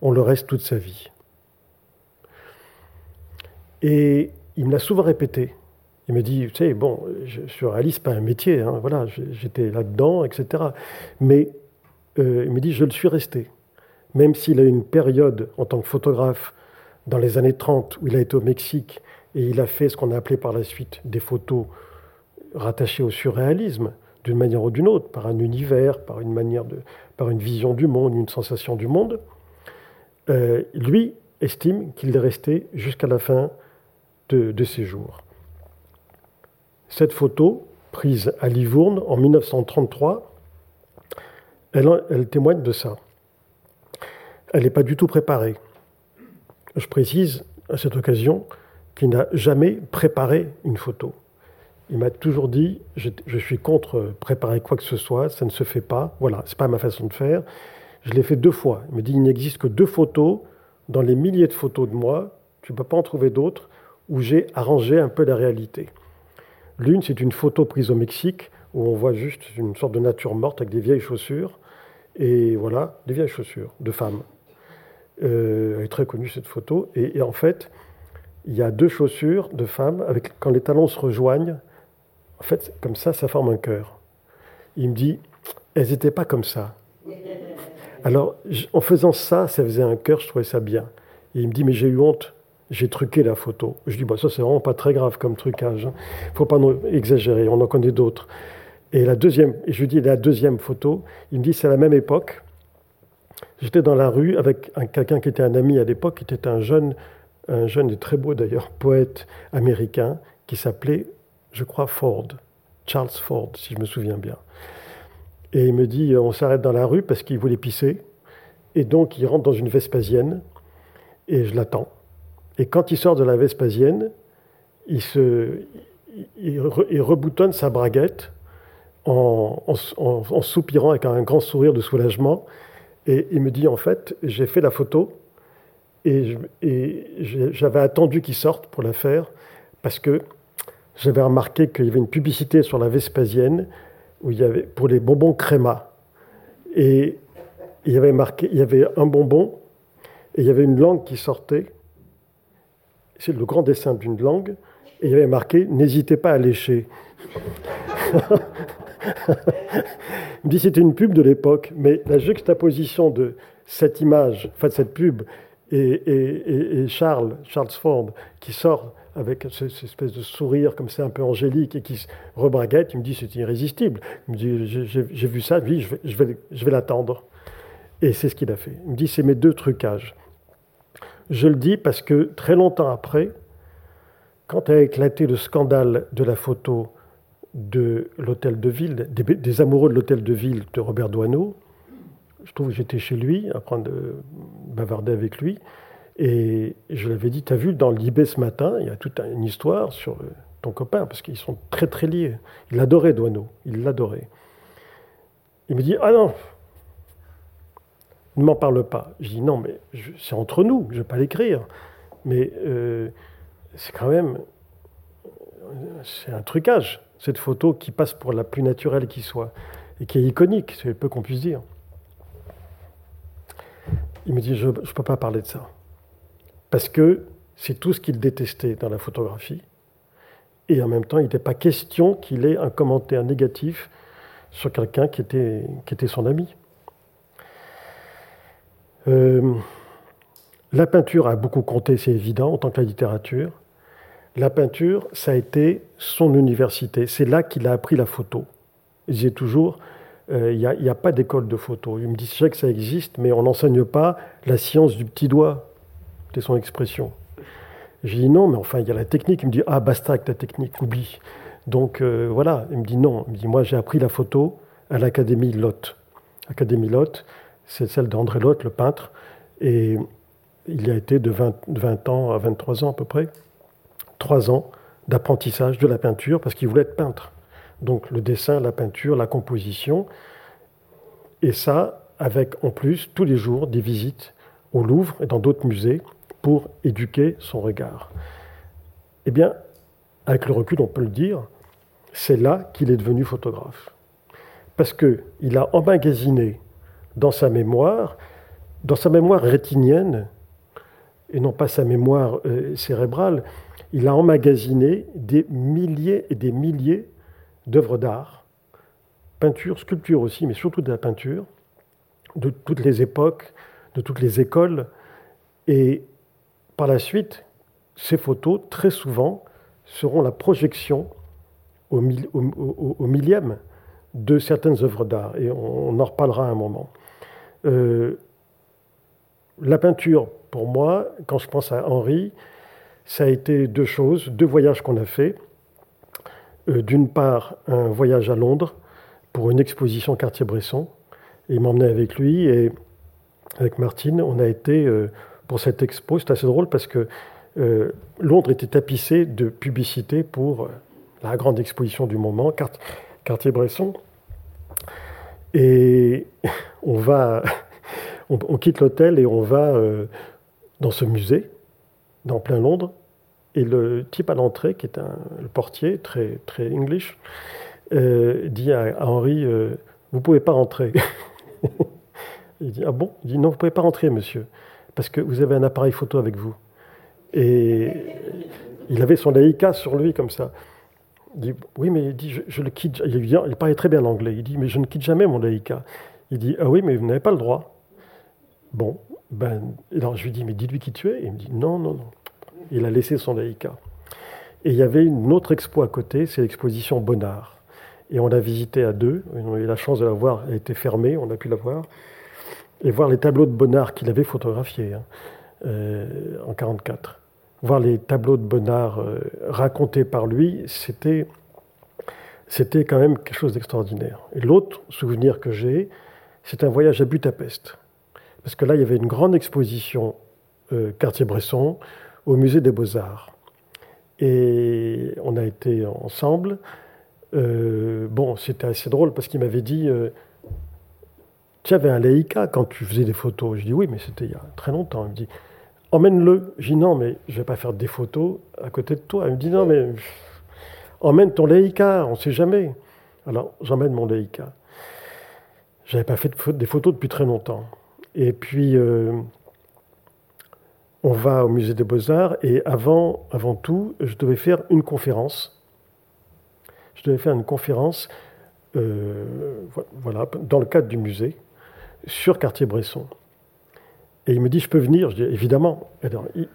on le reste toute sa vie. Et il me l'a souvent répété. Il me dit, tu sais, bon, je, surréaliste, pas un métier, hein, voilà, j'étais là-dedans, etc. Mais euh, il me dit, je le suis resté. Même s'il a eu une période en tant que photographe dans les années 30 où il a été au Mexique et il a fait ce qu'on a appelé par la suite des photos rattachées au surréalisme, d'une manière ou d'une autre, par un univers, par une manière de, par une vision du monde, une sensation du monde, euh, lui estime qu'il est resté jusqu'à la fin de, ses jours. Cette photo, prise à Livourne en 1933, elle, témoigne de ça. Elle n'est pas du tout préparée. Je précise à cette occasion qu'il n'a jamais préparé une photo. Il m'a toujours dit je, suis contre préparer quoi que ce soit, ça ne se fait pas. Voilà, c'est pas ma façon de faire. Je l'ai fait deux fois. Il me dit, il n'existe que deux photos dans les milliers de photos de moi, tu ne peux pas en trouver d'autres, où j'ai arrangé un peu la réalité. L'une, c'est une photo prise au Mexique, où on voit juste une sorte de nature morte avec des vieilles chaussures. Et voilà, des vieilles chaussures de femmes. Euh, elle est très connue cette photo. Et, en fait, il y a deux chaussures de femmes, avec, quand les talons se rejoignent, en fait, comme ça, ça forme un cœur. Il me dit, elles n'étaient pas comme ça. Alors, en faisant ça, ça faisait un cœur, je trouvais ça bien. Et il me dit, mais j'ai eu honte, j'ai truqué la photo. Je dis, bah, ça, c'est vraiment pas très grave comme trucage. Hein. faut pas exagérer, on en connaît d'autres. Et la deuxième, je lui dis, la deuxième photo, il me dit, c'est la même époque. J'étais dans la rue avec quelqu'un qui était un ami à l'époque, qui était un jeune, un jeune et très beau d'ailleurs, poète américain, qui s'appelait, je crois, Ford, Charles Ford, si je me souviens bien. Et il me dit, on s'arrête dans la rue parce qu'il voulait pisser. Et donc, il rentre dans une Vespasienne et je l'attends. Et quand il sort de la Vespasienne, il, reboutonne sa braguette en, en, soupirant avec un grand sourire de soulagement. Et il me dit, en fait, j'ai fait la photo et j'avais attendu qu'il sorte pour la faire parce que j'avais remarqué qu'il y avait une publicité sur la Vespasienne où il y avait pour les bonbons créma. Et il y avait marqué, il y avait un bonbon et il y avait une langue qui sortait. C'est le grand dessin d'une langue. Et il y avait marqué N'hésitez pas à lécher. il me dit c'était une pub de l'époque, mais la juxtaposition de cette image, enfin de cette pub, et, Charles, Charles Ford, qui sort avec cette espèce de sourire comme ça un peu angélique et qui se rebraguette, il me dit c'est irrésistible. Il me dit j'ai vu ça, oui, je vais, je vais l'attendre. Et c'est ce qu'il a fait. Il me dit c'est mes deux trucages. Je le dis parce que très longtemps après, quand a éclaté le scandale de la photo de l'hôtel de ville, des, amoureux de l'hôtel de ville de Robert Doisneau, je trouve que j'étais chez lui, à prendre de bavarder avec lui, et je l'avais dit, tu as vu dans l'IB ce matin, il y a toute une histoire sur ton copain, parce qu'ils sont très très liés. Il adorait Douaneau, il l'adorait. Il me dit, ah non, ne m'en parle pas. Je dis, non, mais c'est entre nous, je ne vais pas l'écrire. Mais euh, c'est quand même, c'est un trucage, cette photo qui passe pour la plus naturelle qui soit, et qui est iconique, c'est peu qu'on puisse dire. Il me dit, je ne peux pas parler de ça parce que c'est tout ce qu'il détestait dans la photographie. Et en même temps, il n'était pas question qu'il ait un commentaire négatif sur quelqu'un qui était, qui était son ami. Euh, la peinture a beaucoup compté, c'est évident, en tant que la littérature. La peinture, ça a été son université. C'est là qu'il a appris la photo. Il disait toujours, euh, il n'y a, pas d'école de photo. Il me disait que ça existe, mais on n'enseigne pas la science du petit doigt c'était son expression. J'ai dit non, mais enfin, il y a la technique. Il me dit ah, basta avec ta technique, oublie. Donc euh, voilà, il me dit non. Il me dit moi, j'ai appris la photo à l'Académie Lotte. Académie Lotte, c'est celle d'André Lotte, le peintre. Et il a été de 20, 20 ans à 23 ans à peu près, trois ans d'apprentissage de la peinture parce qu'il voulait être peintre. Donc le dessin, la peinture, la composition. Et ça, avec en plus tous les jours des visites au Louvre et dans d'autres musées pour éduquer son regard. Eh bien, avec le recul, on peut le dire, c'est là qu'il est devenu photographe. Parce qu'il a emmagasiné dans sa mémoire, dans sa mémoire rétinienne, et non pas sa mémoire euh, cérébrale, il a emmagasiné des milliers et des milliers d'œuvres d'art, peinture, sculpture aussi, mais surtout de la peinture, de toutes les époques, de toutes les écoles. Et par la suite, ces photos, très souvent, seront la projection au, millième de certaines œuvres d'art. Et on, en reparlera un moment. Euh, la peinture, pour moi, quand je pense à Henri, ça a été deux choses, deux voyages qu'on a faits. Euh, d'une part, un voyage à Londres pour une exposition Cartier-Bresson. Il m'emmenait avec lui et avec Martine, on a été euh, pour cette expo. C'est assez drôle parce que euh, Londres était tapissé de publicités pour la grande exposition du moment, Cartier-Bresson. Et on va, on, quitte l'hôtel et on va dans ce musée, dans plein Londres. Et le type à l'entrée, qui est un, portier, très, très English, dit à, Henri Vous ne pouvez pas rentrer. il dit Ah bon? Il dit Non, vous ne pouvez pas rentrer, monsieur, parce que vous avez un appareil photo avec vous. Et il avait son Leica sur lui comme ça. Il dit, oui, mais il dit, je, le quitte. Il, il, parlait très bien l'anglais. Il dit, mais je ne quitte jamais mon Leica. Il dit, ah oui, mais vous n'avez pas le droit. Bon, ben, alors je lui dis, mais dis-lui qui tu es. Il me dit, non, non, non. Il a laissé son Leica. Et il y avait une autre expo à côté, c'est l'exposition Bonnard. Et on l'a visité à deux. On a eu la chance de la voir. Elle était fermée, on a pu la voir. Et voir les tableaux de Bonnard qu'il avait photographiés hein, euh, en 1944 voir les tableaux de Bonnard euh, racontés par lui, c'était, c'était quand même quelque chose d'extraordinaire. Et l'autre souvenir que j'ai, c'est un voyage à Budapest. Parce que là, il y avait une grande exposition euh, Cartier-Bresson au musée des Beaux-Arts. Et on a été ensemble. Euh, bon, c'était assez drôle parce qu'il m'avait dit Tu avais un Leica quand tu faisais des photos. Je dis Oui, mais c'était il y a très longtemps. Il me dit emmène-le. Je dis non, mais je ne vais pas faire des photos à côté de toi. Elle me dit non, mais emmène ton Leica, on ne sait jamais. Alors j'emmène mon Leica. Je n'avais pas fait des photos depuis très longtemps. Et puis euh, on va au musée des Beaux-Arts et avant, avant tout, je devais faire une conférence. Je devais faire une conférence euh, voilà, dans le cadre du musée sur Cartier-Bresson. Et il me dit, je peux venir Je dis, évidemment. il,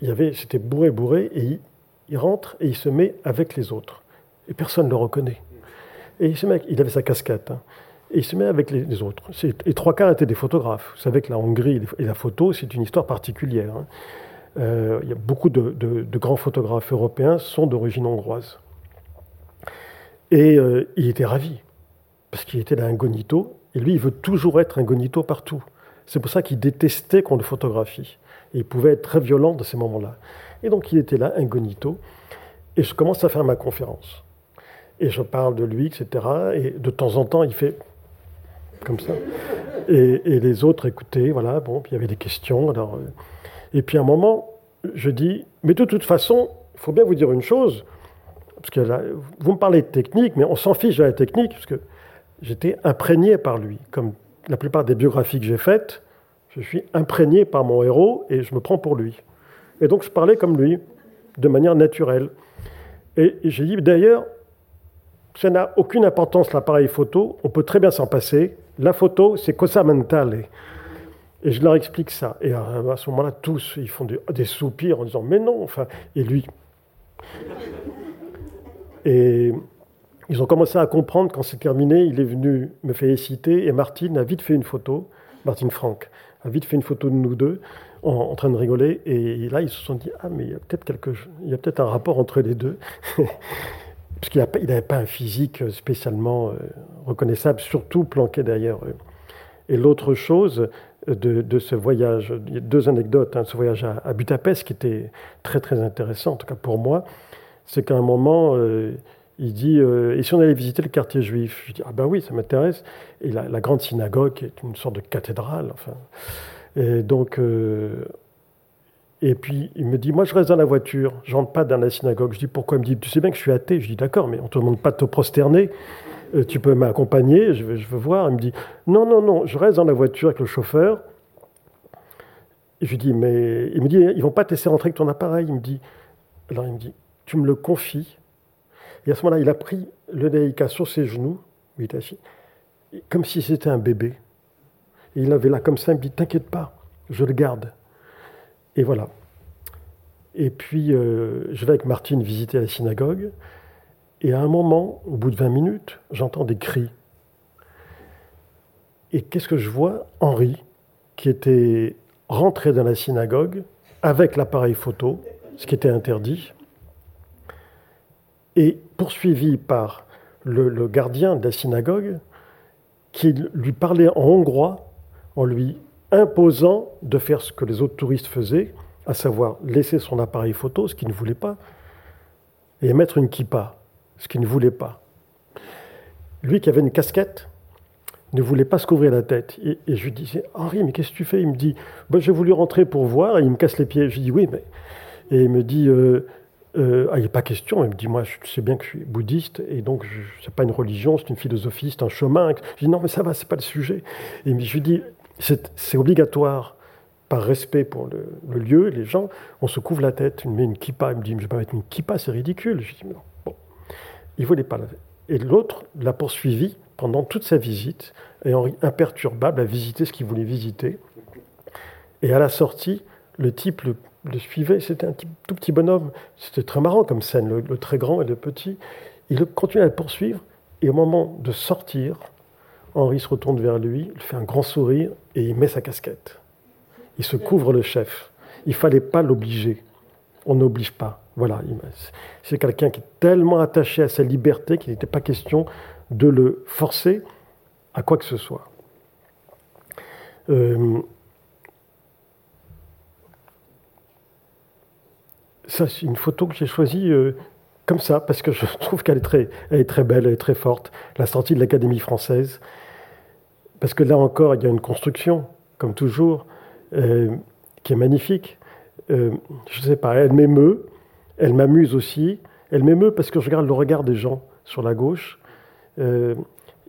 y avait, c'était bourré, bourré, et il, rentre et il se met avec les autres. Et personne ne le reconnaît. Et il il avait sa casquette, hein. et il se met avec les, autres. Et trois quarts étaient des photographes. Vous savez que la Hongrie et la photo, c'est une histoire particulière. Hein. Euh, il y a beaucoup de, grands photographes européens sont d'origine hongroise. Et euh, il était ravi, parce qu'il était là incognito, et lui, il veut toujours être incognito partout. C'est pour ça qu'il détestait qu'on le photographie. Il pouvait être très violent de ces moments-là. Et donc il était là, incognito, et je commence à faire ma conférence. Et je parle de lui, etc. Et de temps en temps, il fait comme ça. Et, les autres écoutaient, voilà, bon, puis il y avait des questions. Alors, euh, et puis à un moment, je dis, mais de toute façon, il faut bien vous dire une chose, parce que là, vous me parlez de technique, mais on s'en fiche de la technique, parce que j'étais imprégné par lui, comme la plupart des biographies que j'ai faites, je suis imprégné par mon héros et je me prends pour lui. Et donc je parlais comme lui, de manière naturelle. Et j'ai dit, d'ailleurs, ça n'a aucune importance l'appareil photo, on peut très bien s'en passer. La photo, c'est cosa mentale. Et je leur explique ça. Et à, ce moment-là, tous, ils font des, soupirs en disant, mais non, enfin, et lui. Ils ont commencé à comprendre quand c'est terminé, il est venu me féliciter et Martine a vite fait une photo, Martine Franck a vite fait une photo de nous deux en, train de rigoler et là ils se sont dit ah mais il y a peut-être quelque il y a peut-être un rapport entre les deux parce qu'il n'avait pas un physique spécialement euh, reconnaissable, surtout planqué derrière eux. Et l'autre chose de, ce voyage, il y a deux anecdotes, hein, ce voyage à, Budapest qui était très très intéressant, en tout cas pour moi, c'est qu'à un moment, euh, il dit euh, Et si on allait visiter le quartier juif? Je dis Ah ben oui, ça m'intéresse. Et la, grande synagogue est une sorte de cathédrale. Enfin. Et donc. Euh, et puis il me dit Moi, je reste dans la voiture, je rentre pas dans la synagogue. Je dis Pourquoi? Il me dit Tu sais bien que je suis athée. Je dis D'accord, mais on ne te demande pas de te prosterner. Euh, tu peux m'accompagner, je veux, voir. Il me dit Non, non, non, je reste dans la voiture avec le chauffeur. Je lui dis Mais. Il me dit Ils vont pas te laisser rentrer avec ton appareil. Il me dit Alors il me dit Tu me le confies et à ce moment-là, il a pris le Leica sur ses genoux, comme si c'était un bébé. Et il avait là comme ça, il me dit T'inquiète pas, je le garde. Et voilà. Et puis, euh, je vais avec Martine visiter la synagogue. Et à un moment, au bout de 20 minutes, j'entends des cris. Et qu'est-ce que je vois? Henri, qui était rentré dans la synagogue avec l'appareil photo, ce qui était interdit, et poursuivi par le, gardien de la synagogue qui lui parlait en hongrois en lui imposant de faire ce que les autres touristes faisaient, à savoir laisser son appareil photo, ce qu'il ne voulait pas, et mettre une kippa, ce qu'il ne voulait pas. Lui qui avait une casquette, ne voulait pas se couvrir la tête. Et, je lui disais, Henri, mais qu'est-ce que tu fais? Il me dit, bah, j'ai voulu rentrer pour voir, et il me casse les pieds. Je lui dis, oui, mais... Et il me dit, euh, euh, ah, il n'est pas question. Il me dit, moi, je sais bien que je suis bouddhiste, et donc, ce n'est pas une religion, c'est une philosophie, c'est un chemin. Je dis, non, mais ça va, c'est pas le sujet. Et je lui dis, c'est obligatoire, par respect pour le, lieu, les gens, on se couvre la tête, me met une kippa, il me dit, je ne vais pas mettre une kippa, c'est ridicule. Je dis, non. Il ne voulait pas la Et l'autre l'a poursuivi pendant toute sa visite, et Henri, imperturbable, a visité ce qu'il voulait visiter. Et à la sortie, le type le, suivait, c'était un tout petit bonhomme. C'était très marrant comme scène, le, très grand et le petit. Il continue à le poursuivre, et au moment de sortir, Henri se retourne vers lui, il fait un grand sourire, et il met sa casquette. Il se couvre le chef. Il fallait pas l'obliger. On n'oblige pas. Voilà, c'est quelqu'un qui est tellement attaché à sa liberté qu'il n'était pas question de le forcer à quoi que ce soit. Euh, ça, c'est une photo que j'ai choisie euh, comme ça, parce que je trouve qu'elle est très, est très belle, elle est très forte. La sortie de l'Académie française. Parce que là encore, il y a une construction, comme toujours, euh, qui est magnifique. je ne sais pas, elle m'émeut, elle m'amuse aussi. Elle m'émeut parce que je regarde le regard des gens sur la gauche euh,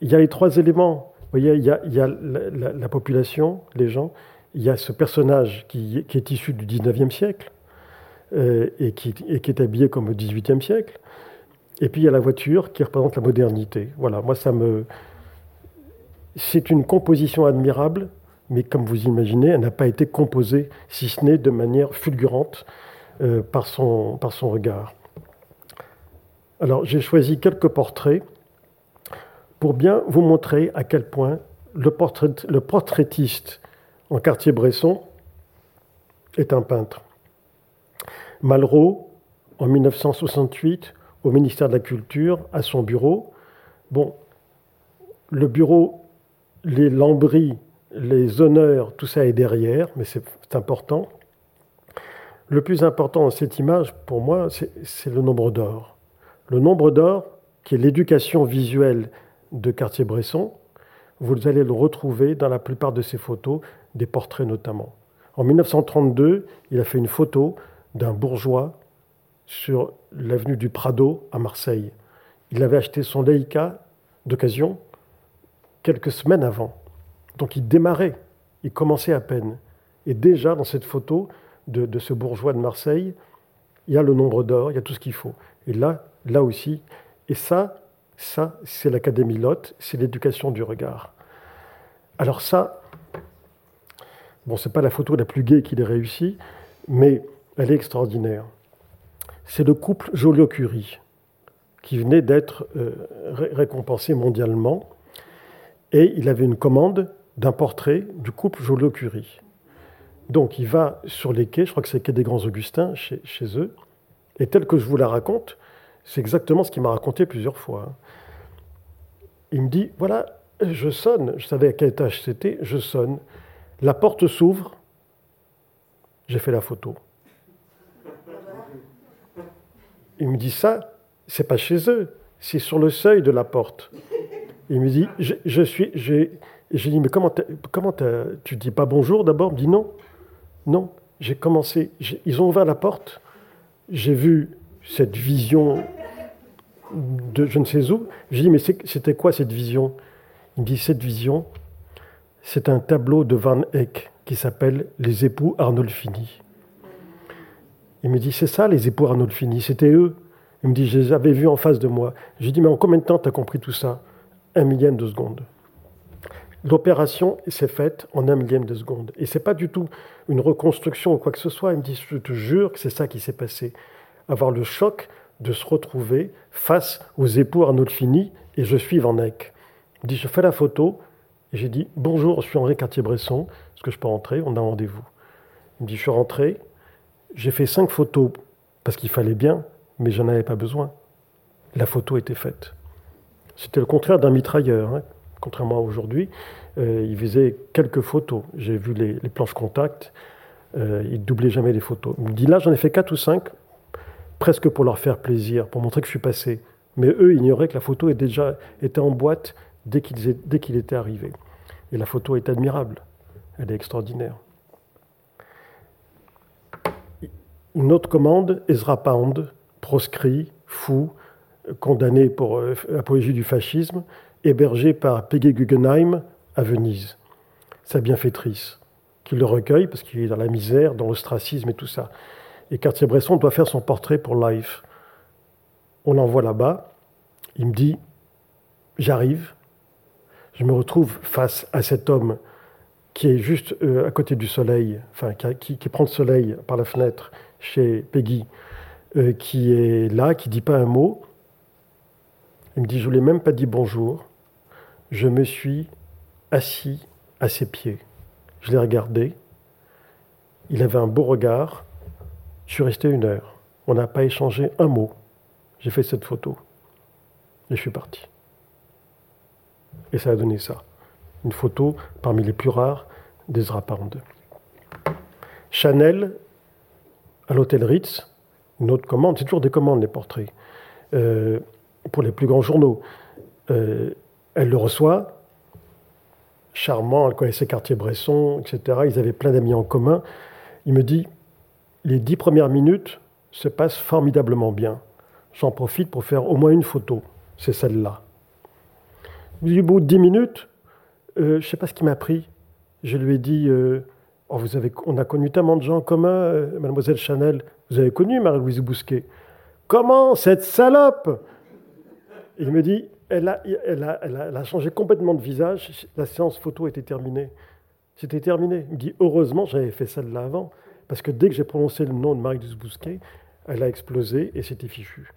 il y a les trois éléments. Vous voyez, il y a, la, population, les gens, il y a ce personnage qui, est issu du 19e siècle euh, et, qui, est habillé comme au 18e siècle. Et puis il y a la voiture qui représente la modernité. Voilà, moi ça me. C'est une composition admirable, mais comme vous imaginez, elle n'a pas été composée, si ce n'est de manière fulgurante, euh, par, son, par son regard. Alors j'ai choisi quelques portraits pour bien vous montrer à quel point le, portraitiste en quartier Bresson est un peintre. Malraux, en 1968, au ministère de la Culture, à son bureau. Bon, le bureau, les lambris, les honneurs, tout ça est derrière, mais c'est important. Le plus important dans cette image, pour moi, c'est le nombre d'or. Le nombre d'or, qui est l'éducation visuelle de Cartier-Bresson, vous allez le retrouver dans la plupart de ses photos, des portraits notamment. En 1932, il a fait une photo d'un bourgeois sur l'avenue du Prado à Marseille. Il avait acheté son Leica d'occasion quelques semaines avant. Donc il démarrait, il commençait à peine. Et déjà dans cette photo de, ce bourgeois de Marseille, il y a le nombre d'or, il y a tout ce qu'il faut. Et là, là aussi, et ça, ça, c'est l'Académie Lot, c'est l'éducation du regard. Alors ça, bon, c'est pas la photo la plus gaie qu'il ait réussi, mais elle est extraordinaire. C'est le couple Joliot-Curie, qui venait d'être euh, récompensé mondialement, et il avait une commande d'un portrait du couple Joliot-Curie. Donc il va sur les quais, je crois que c'est quai des Grands Augustins, chez, chez eux, et tel que je vous la raconte, c'est exactement ce qu'il m'a raconté plusieurs fois. Il me dit, voilà, je sonne, je savais à quel étage c'était, je sonne, la porte s'ouvre, j'ai fait la photo. Il me dit ça, c'est pas chez eux, c'est sur le seuil de la porte. Il me dit, je, suis, j'ai, j'ai dit, mais comment, comment tu dis pas bonjour d'abord? Il me dit non, non. J'ai commencé, ils ont ouvert la porte, j'ai vu cette vision de je ne sais où. Je dis, mais c'était quoi cette vision? Il me dit, cette vision, c'est un tableau de Van Eyck qui s'appelle Les époux Arnolfini. Il me dit, c'est ça les époux Arnolfini, c'était eux. Il me dit, je les avais vus en face de moi. Je lui dis, mais en combien de temps tu as compris tout ça? Un millième de seconde. L'opération s'est faite en un millième de seconde. Et c'est pas du tout une reconstruction ou quoi que ce soit. Il me dit, je te jure que c'est ça qui s'est passé. Avoir le choc de se retrouver face aux époux Arnolfini et je suis Van Eyck. Il dit, je fais la photo et j'ai dit, bonjour, je suis Henri Cartier-Bresson, est-ce que je peux rentrer? On a rendez-vous. Il me dit, je suis rentré, j'ai fait cinq photos parce qu'il fallait bien, mais j'en avais pas besoin. La photo était faite. C'était le contraire d'un mitrailleur, hein. contrairement à aujourd'hui. Euh, il faisait quelques photos. J'ai vu les, planches contact, euh, il doublait jamais les photos. Il me dit, là, j'en ai fait quatre ou cinq, presque pour leur faire plaisir, pour montrer que je suis passé. Mais eux ignoraient que la photo était déjà était en boîte dès qu'il était arrivé. Et la photo est admirable, elle est extraordinaire. Une autre commande, Ezra Pound, proscrit, fou, condamné pour euh, apologie du fascisme, hébergé par Peggy Guggenheim à Venise, sa bienfaitrice, qui le recueille parce qu'il est dans la misère, dans l'ostracisme et tout ça. Et Cartier-Bresson doit faire son portrait pour Life. On l'envoie là-bas. Il me dit J'arrive. Je me retrouve face à cet homme qui est juste euh, à côté du soleil, enfin qui, prend le soleil par la fenêtre chez Peggy, euh, qui est là, qui dit pas un mot. Il me dit Je ne lui ai même pas dit bonjour. Je me suis assis à ses pieds. Je l'ai regardé. Il avait un beau regard. Je suis resté une heure. On n'a pas échangé un mot. J'ai fait cette photo. Et je suis parti. Et ça a donné ça. Une photo parmi les plus rares d'Ezra Pound. Chanel, à l'hôtel Ritz, une autre commande, c'est toujours des commandes les portraits, euh, pour les plus grands journaux. Euh, elle le reçoit, charmant, elle connaissait Cartier-Bresson, etc. Ils avaient plein d'amis en commun. Il me dit, les dix premières minutes se passent formidablement bien. J'en profite pour faire au moins une photo. C'est celle-là. Du bout de dix minutes, euh, je ne sais pas ce qui m'a pris. Je lui ai dit oh, On a connu tellement de gens en commun, euh, mademoiselle Chanel. Vous avez connu Marie-Louise Bousquet Comment cette salope Il me dit elle a, changé complètement de visage. La séance photo était terminée. C'était terminé. Il me dit heureusement, j'avais fait celle-là avant. Parce que dès que j'ai prononcé le nom de Marie-Louise Bousquet, elle a explosé et c'était fichu.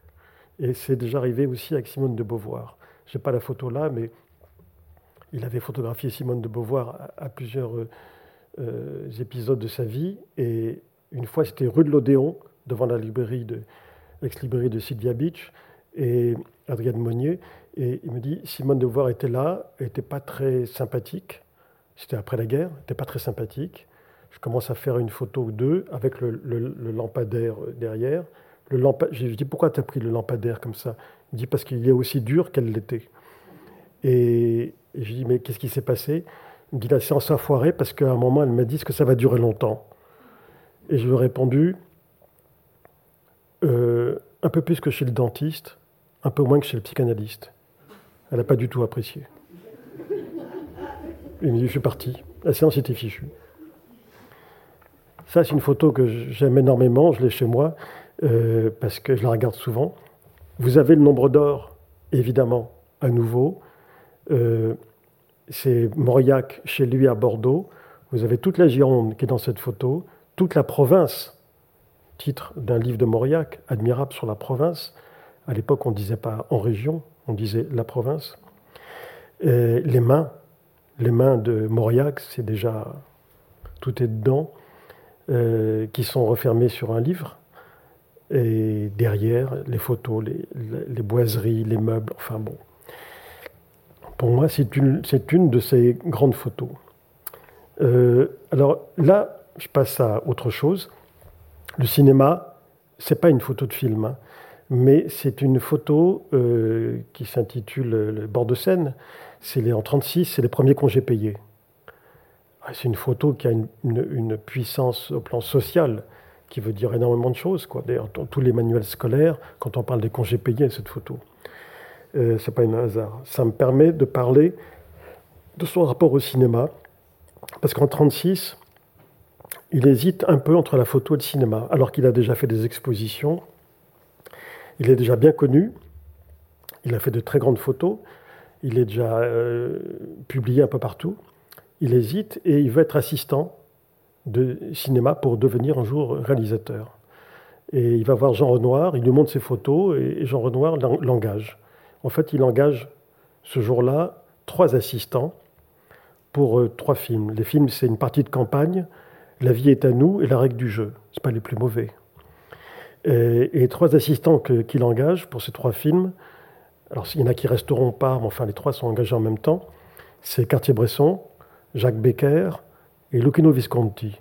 Et c'est déjà arrivé aussi avec Simone de Beauvoir. Je n'ai pas la photo là, mais il avait photographié Simone de Beauvoir à, plusieurs euh, euh, épisodes de sa vie. Et une fois, c'était rue de l'Odéon, devant la librairie de l'ex-librairie de Sylvia Beach et Adrienne Monnier. Et il me dit Simone de était là, n'était pas très sympathique. C'était après la guerre, n'était pas très sympathique. Je commence à faire une photo ou deux avec le, lampadaire derrière. Le lampa... Je lui dis pourquoi tu as pris le lampadaire comme ça? Il dit parce qu'il est aussi dur qu'elle l'était. Et, je lui dis mais qu'est-ce qui s'est passé? Il me dit la séance a foiré parce qu'à un moment elle m'a dit que ça va durer longtemps? Et je lui ai répondu euh, un peu plus que chez le dentiste, un peu moins que chez le psychanalyste. Elle n'a pas du tout apprécié. Il me dit, je suis parti. La séance était fichue. Ça, c'est une photo que j'aime énormément. Je l'ai chez moi euh, parce que je la regarde souvent. Vous avez le nombre d'or, évidemment, à nouveau. Euh, c'est Mauriac chez lui à Bordeaux. Vous avez toute la Gironde qui est dans cette photo, toute la province, titre d'un livre de Mauriac, admirable sur la province. À l'époque, on ne disait pas en région, on disait la province. les mains, les mains de Mauriac, c'est déjà tout est dedans, euh, qui sont refermées sur un livre. Et derrière, les photos, les, boiseries, les meubles, enfin bon. Pour moi, c'est une, une de ces grandes photos. Euh, alors là, je passe à autre chose. Le cinéma, c'est pas une photo de film. Hein mais c'est une photo euh, qui s'intitule Le bord de Seine. C'est en 1936, c'est les premiers congés payés. Ah, c'est une photo qui a une, puissance au plan social qui veut dire énormément de choses. D'ailleurs, dans tous les manuels scolaires, quand on parle des congés payés, cette photo. Euh, c'est pas un hasard. Ça me permet de parler de son rapport au cinéma, parce qu'en 1936, il hésite un peu entre la photo et le cinéma, alors qu'il a déjà fait des expositions il est déjà bien connu, il a fait de très grandes photos, il est déjà euh, publié un peu partout. Il hésite et il veut être assistant de cinéma pour devenir un jour réalisateur. Et il va voir Jean Renoir, il lui montre ses photos et Jean Renoir l'engage. En fait, il engage ce jour-là trois assistants pour euh, trois films. Les films, c'est une partie de campagne, La vie est à nous et La règle du jeu. Ce pas les plus mauvais. Et, trois assistants qu'il engage pour ces trois films, alors il y en a qui resteront pas, mais enfin les trois sont engagés en même temps, c'est Cartier-Bresson, Jacques Becker et Lucchino Visconti.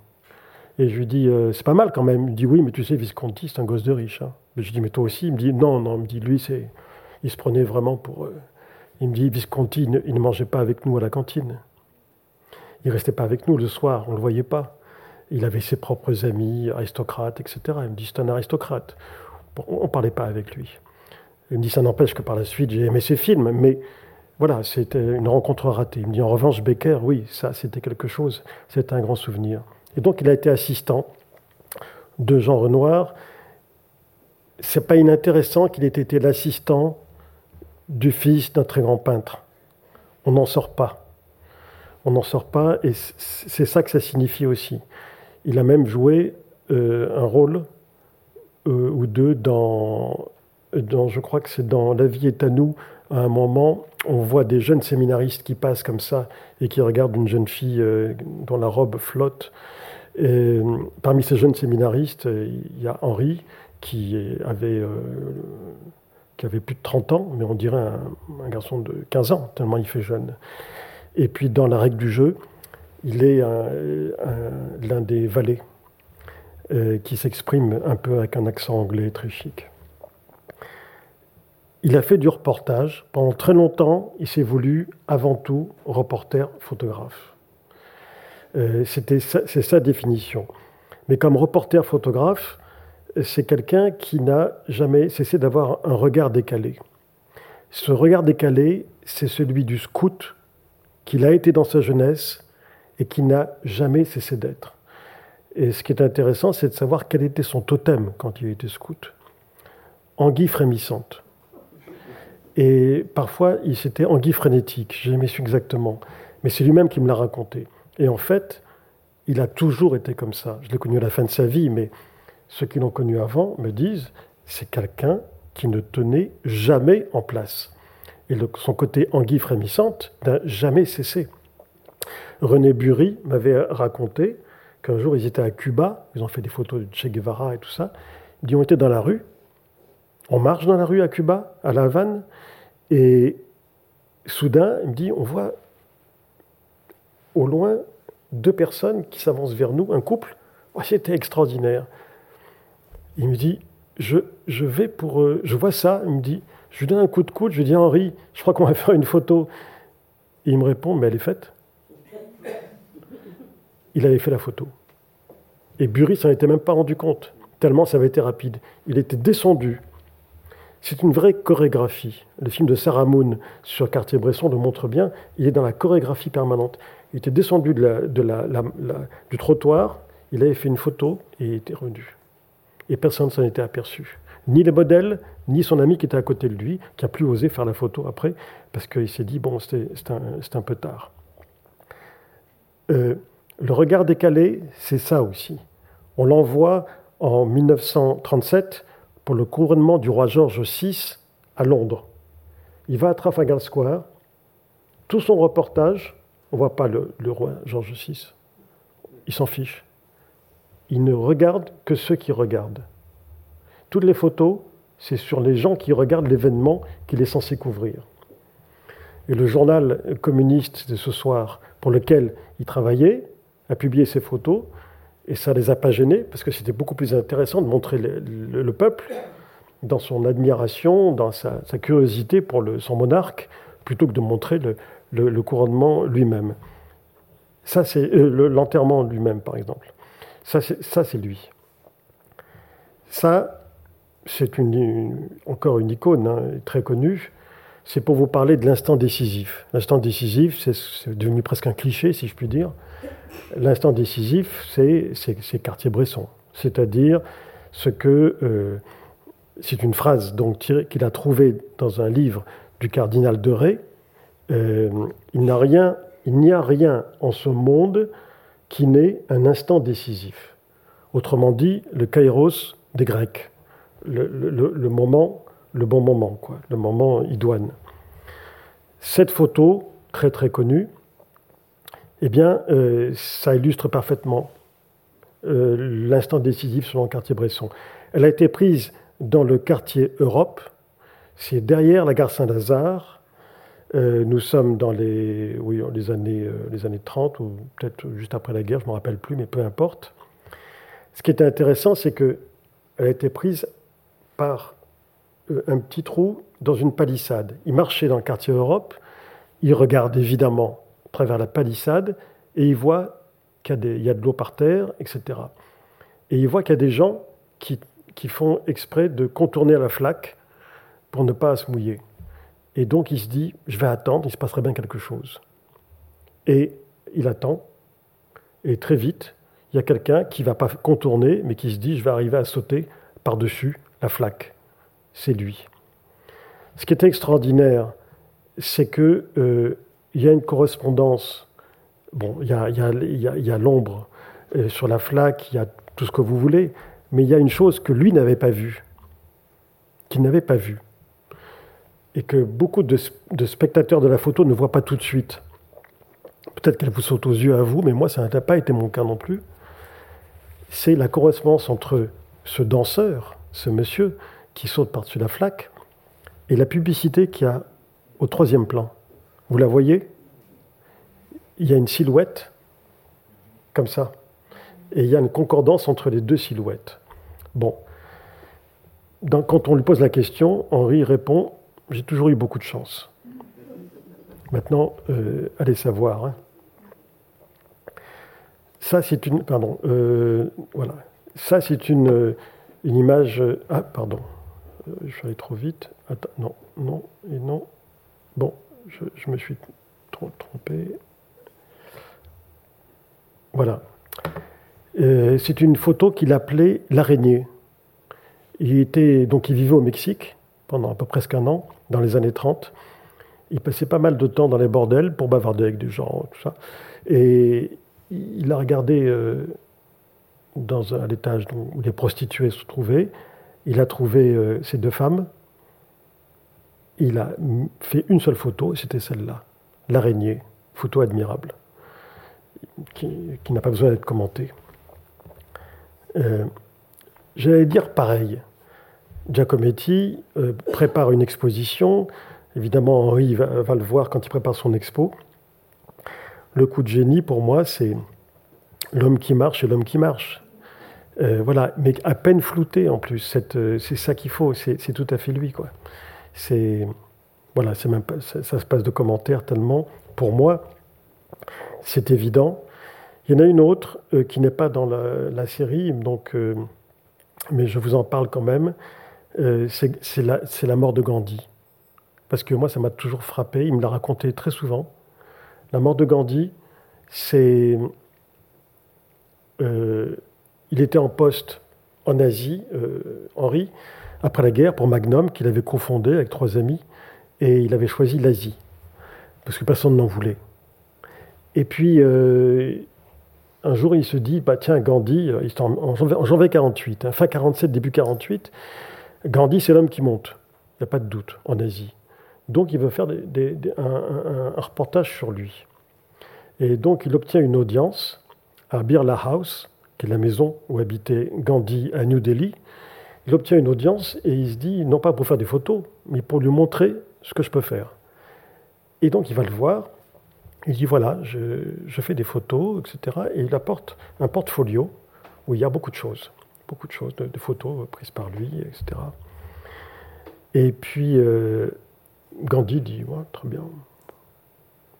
Et je lui dis, euh, c'est pas mal quand même. Il me dit, oui, mais tu sais, Visconti, c'est un gosse de riche. Hein. Je lui dis, mais toi aussi? Il me dit, non, non, il me dit, lui, c'est, il se prenait vraiment pour. Euh, Il me dit, Visconti, il ne, mangeait pas avec nous à la cantine. Il restait pas avec nous le soir, on ne le voyait pas. Il avait ses propres amis, aristocrates, etc. Il me dit, c'est un aristocrate. on ne parlait pas avec lui. Il me dit, ça n'empêche que par la suite, j'ai aimé ses films, mais voilà, c'était une rencontre ratée. Il me dit, en revanche, Becker, oui, ça, c'était quelque chose, c'était un grand souvenir. Et donc, il a été assistant de Jean Renoir. C'est pas inintéressant qu'il ait été l'assistant du fils d'un très grand peintre. On n'en sort pas. On n'en sort pas, et c'est ça que ça signifie aussi. Il a même joué euh, un rôle euh, ou deux dans, dans, je crois que c'est dans La vie est à nous, à un moment, on voit des jeunes séminaristes qui passent comme ça et qui regardent une jeune fille euh, dont la robe flotte. Et, parmi ces jeunes séminaristes, il y a Henri qui avait, qui avait plus de 30 ans, mais on dirait un, garçon de 15 ans, tellement il fait jeune. Et puis dans la règle du jeu, il est l'un des valets euh, qui s'exprime un peu avec un accent anglais très chic. Il a fait du reportage. Pendant très longtemps, il s'est voulu avant tout reporter photographe. Euh, c'est sa définition. Mais comme reporter photographe, c'est quelqu'un qui n'a jamais cessé d'avoir un regard décalé. Ce regard décalé, c'est celui du scout qu'il a été dans sa jeunesse et qui n'a jamais cessé d'être. Et ce qui est intéressant, c'est de savoir quel était son totem quand il était scout. Anguille frémissante. Et parfois, il s'était anguille frénétique, je jamais su exactement. Mais c'est lui-même qui me l'a raconté. Et en fait, il a toujours été comme ça. Je l'ai connu à la fin de sa vie, mais ceux qui l'ont connu avant me disent c'est quelqu'un qui ne tenait jamais en place. Et son côté anguille frémissante n'a jamais cessé. René Bury m'avait raconté qu'un jour ils étaient à Cuba, ils ont fait des photos de Che Guevara et tout ça. Ils ont été dans la rue, on marche dans la rue à Cuba, à La Havane, et soudain, il me dit on voit au loin deux personnes qui s'avancent vers nous, un couple. C'était extraordinaire. Il me dit je, vais pour. Euh, je vois ça, il me dit je lui donne un coup de coude, je lui dis Henri, je crois qu'on va faire une photo. Il me répond mais elle est faite il avait fait la photo. Et Bury s'en était même pas rendu compte, tellement ça avait été rapide. Il était descendu. C'est une vraie chorégraphie. Le film de Sarah Moon sur Cartier-Bresson le montre bien. Il est dans la chorégraphie permanente. Il était descendu du trottoir, il avait fait une photo et il était rendu. Et personne ne s'en était aperçu. Ni les modèles, ni son ami qui était à côté de lui, qui a plus osé faire la photo après, parce qu'il s'est dit, bon, c'est un, peu tard. Euh, le regard décalé, c'est ça aussi. On l'envoie en 1937 pour le couronnement du roi George VI à Londres. Il va à Trafalgar Square. Tout son reportage, on ne voit pas le, roi George VI. Il s'en fiche. Il ne regarde que ceux qui regardent. Toutes les photos, c'est sur les gens qui regardent l'événement qu'il est censé couvrir. Et le journal communiste de ce soir, pour lequel il travaillait, a publié ces photos, et ça les a pas gênés, parce que c'était beaucoup plus intéressant de montrer le, peuple dans son admiration, dans sa, curiosité pour son monarque, plutôt que de montrer le, couronnement lui-même. Ça, c'est euh, l'enterrement lui-même, par exemple. Ça, c'est lui. Ça, c'est encore une icône hein, très connue. C'est pour vous parler de l'instant décisif. L'instant décisif, c'est devenu presque un cliché, si je puis dire. L'instant décisif, c'est Cartier-Bresson, c'est-à-dire ce que euh, c'est une phrase qu'il a trouvée dans un livre du cardinal de Ré. Euh, il n'y a rien en ce monde qui n'est un instant décisif. Autrement dit, le kairos des Grecs, le, le moment, le bon moment, quoi, le moment idoine. Cette photo, très très connue, eh bien, euh, ça illustre parfaitement euh, l'instant décisif selon Cartier-Bresson. Elle a été prise dans le quartier Europe, c'est derrière la gare Saint-Lazare. Euh, nous sommes dans les, années, années 30 ou peut-être juste après la guerre, je ne me rappelle plus, mais peu importe. Ce qui est intéressant, c'est qu'elle a été prise par un petit trou dans une palissade. Il marchait dans le quartier Europe, il regarde évidemment à travers la palissade et il voit qu'il y, a de l'eau par terre, etc. Et il voit qu'il y a des gens qui font exprès de contourner la flaque pour ne pas se mouiller. Et donc il se dit, je vais attendre, il se passerait bien quelque chose. Et il attend, et très vite, il y a quelqu'un qui ne va pas contourner, mais qui se dit, je vais arriver à sauter par-dessus la flaque. C'est lui. Ce qui est extraordinaire, c'est qu'il euh, y a une correspondance. Bon, il y a, l'ombre sur la flaque, il y a tout ce que vous voulez, mais il y a une chose que lui n'avait pas vue, qu'il n'avait pas vue, et que beaucoup de, spectateurs de la photo ne voient pas tout de suite. Peut-être qu'elle vous saute aux yeux à vous, mais moi, ça n'a pas été mon cas non plus. C'est la correspondance entre ce danseur, ce monsieur, qui saute par-dessus la flaque, et la publicité qu'il y a au troisième plan. Vous la voyez? Il y a une silhouette, comme ça. Et il y a une concordance entre les deux silhouettes. Bon. quand on lui pose la question, Henri répond J'ai toujours eu beaucoup de chance. Maintenant, euh, allez savoir. Hein. Ça, c'est une. Pardon. Euh, voilà. Ça, c'est une, une image. Ah, pardon. Euh, je suis allé trop vite. Attends, non, non, et non. Bon, je, me suis trompé. Voilà. Euh, c'est une photo qu'il appelait l'araignée. Il était donc il vivait au Mexique pendant à peu près un an, dans les années 30. Il passait pas mal de temps dans les bordels pour bavarder avec des gens, tout ça. Et il a regardé euh, dans à l'étage où les prostituées se trouvaient. Il a trouvé euh, ces deux femmes. Il a fait une seule photo, et c'était celle-là, l'araignée, photo admirable, qui, n'a pas besoin d'être commentée. Euh, j'allais dire pareil. Giacometti euh, prépare une exposition. Évidemment, Henri va, le voir quand il prépare son expo. Le coup de génie, pour moi, c'est l'homme qui marche et l'homme qui marche. Euh, voilà, mais à peine flouté en plus. Euh, c'est ça qu'il faut. C'est tout à fait lui, quoi. C'est voilà, c'est même ça, se passe de commentaires tellement. Pour moi, c'est évident. Il y en a une autre qui n'est pas dans la, série, donc, mais je vous en parle quand même. C'est la, mort de Gandhi, parce que moi, ça m'a toujours frappé. Il me l'a raconté très souvent. La mort de Gandhi, c'est il était en poste en Asie, euh, Henri, après la guerre, pour Magnum, qu'il avait cofondé avec trois amis, et il avait choisi l'Asie, parce que personne n'en voulait. Et puis, euh, un jour, il se dit, bah, tiens, Gandhi, euh, en, janvier 48, hein, fin 47, début 48, Gandhi, c'est l'homme qui monte, il n'y a pas de doute, en Asie. Donc, il veut faire un, reportage sur lui. Et donc, il obtient une audience à Birla House, qui est la maison où habitait Gandhi à New Delhi, il obtient une audience et il se dit, non pas pour faire des photos, mais pour lui montrer ce que je peux faire. Et donc il va le voir, il dit, voilà, je, fais des photos, etc. Et il apporte un portfolio où il y a beaucoup de choses, beaucoup de choses, de, photos prises par lui, etc. Et puis euh, Gandhi dit, ouais, très bien.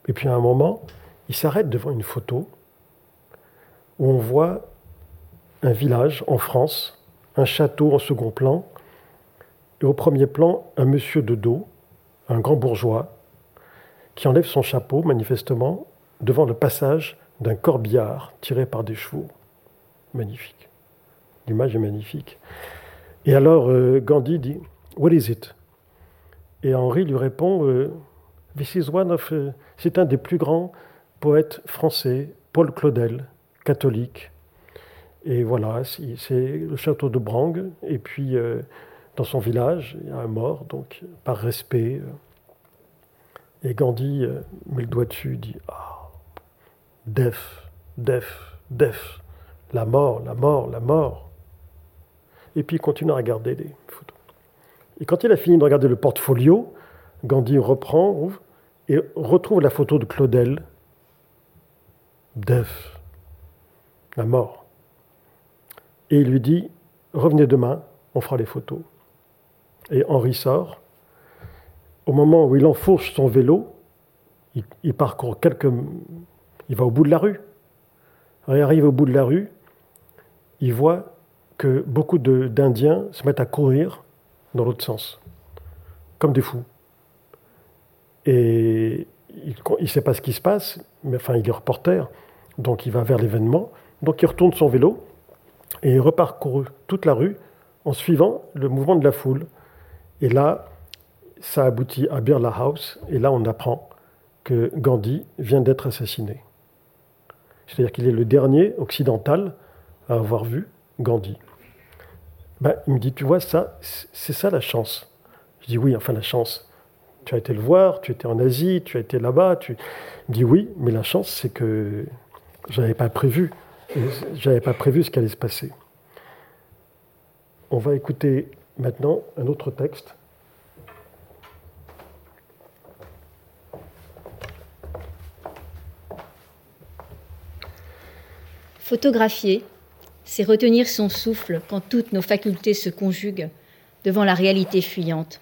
Et puis à un moment, il s'arrête devant une photo où on voit un village en France, un château en second plan, et au premier plan, un monsieur de dos, un grand bourgeois, qui enlève son chapeau, manifestement, devant le passage d'un corbillard tiré par des chevaux. Magnifique. L'image est magnifique. Et alors euh, Gandhi dit What is it? Et Henri lui répond euh, This is one of. Euh, c'est un des plus grands poètes français, Paul Claudel, catholique, et voilà, c'est le château de Brang. Et puis, dans son village, il y a un mort, donc par respect. Et Gandhi met le doigt dessus, dit Ah, def, def, def, la mort, la mort, la mort. Et puis il continue à regarder les photos. Et quand il a fini de regarder le portfolio, Gandhi reprend et retrouve la photo de Claudel. Def, la mort et il lui dit Revenez demain, on fera les photos. Et Henri sort, au moment où il enfourche son vélo, il, parcourt quelques. Il va au bout de la rue. il arrive au bout de la rue, il voit que beaucoup d'Indiens se mettent à courir dans l'autre sens, comme des fous. Et il ne sait pas ce qui se passe, mais enfin, il est reporter, donc il va vers l'événement. Donc il retourne son vélo et il reparcourt toute la rue en suivant le mouvement de la foule. Et là, ça aboutit à Birla House, et là on apprend que Gandhi vient d'être assassiné. C'est-à-dire qu'il est le dernier occidental à avoir vu Gandhi. Ben, il me dit, tu vois, ça, c'est ça la chance. Je dis, oui, enfin la chance. Tu as été le voir, tu étais en Asie, tu as été là-bas. Tu... Il me dit, oui, mais la chance, c'est que je n'avais pas prévu. Je n'avais pas prévu ce qui allait se passer. On va écouter maintenant un autre texte Photographier, c'est retenir son souffle quand toutes nos facultés se conjuguent devant la réalité fuyante.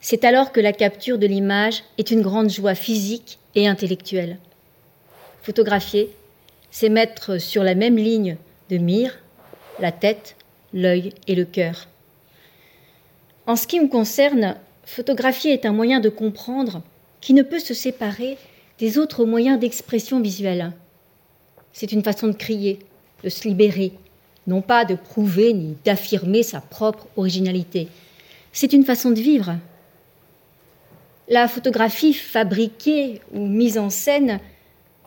C'est alors que la capture de l'image est une grande joie physique et intellectuelle. Photographier, c'est mettre sur la même ligne de mire la tête, l'œil et le cœur. En ce qui me concerne, photographier est un moyen de comprendre qui ne peut se séparer des autres moyens d'expression visuelle. C'est une façon de crier, de se libérer, non pas de prouver ni d'affirmer sa propre originalité. C'est une façon de vivre. La photographie fabriquée ou mise en scène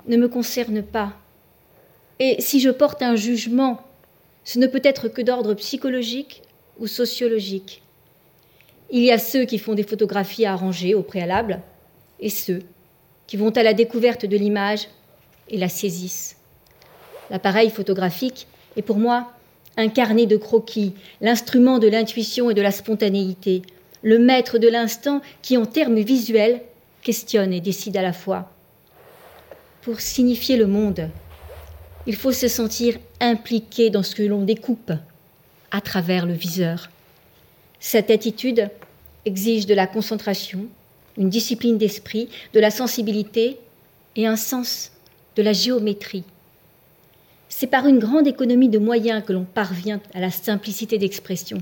ne me concerne pas. Et si je porte un jugement, ce ne peut être que d'ordre psychologique ou sociologique. Il y a ceux qui font des photographies arrangées au préalable et ceux qui vont à la découverte de l'image et la saisissent. L'appareil photographique est pour moi un carnet de croquis, l'instrument de l'intuition et de la spontanéité, le maître de l'instant qui, en termes visuels, questionne et décide à la fois. Pour signifier le monde, il faut se sentir impliqué dans ce que l'on découpe à travers le viseur. Cette attitude exige de la concentration, une discipline d'esprit, de la sensibilité et un sens de la géométrie. C'est par une grande économie de moyens que l'on parvient à la simplicité d'expression.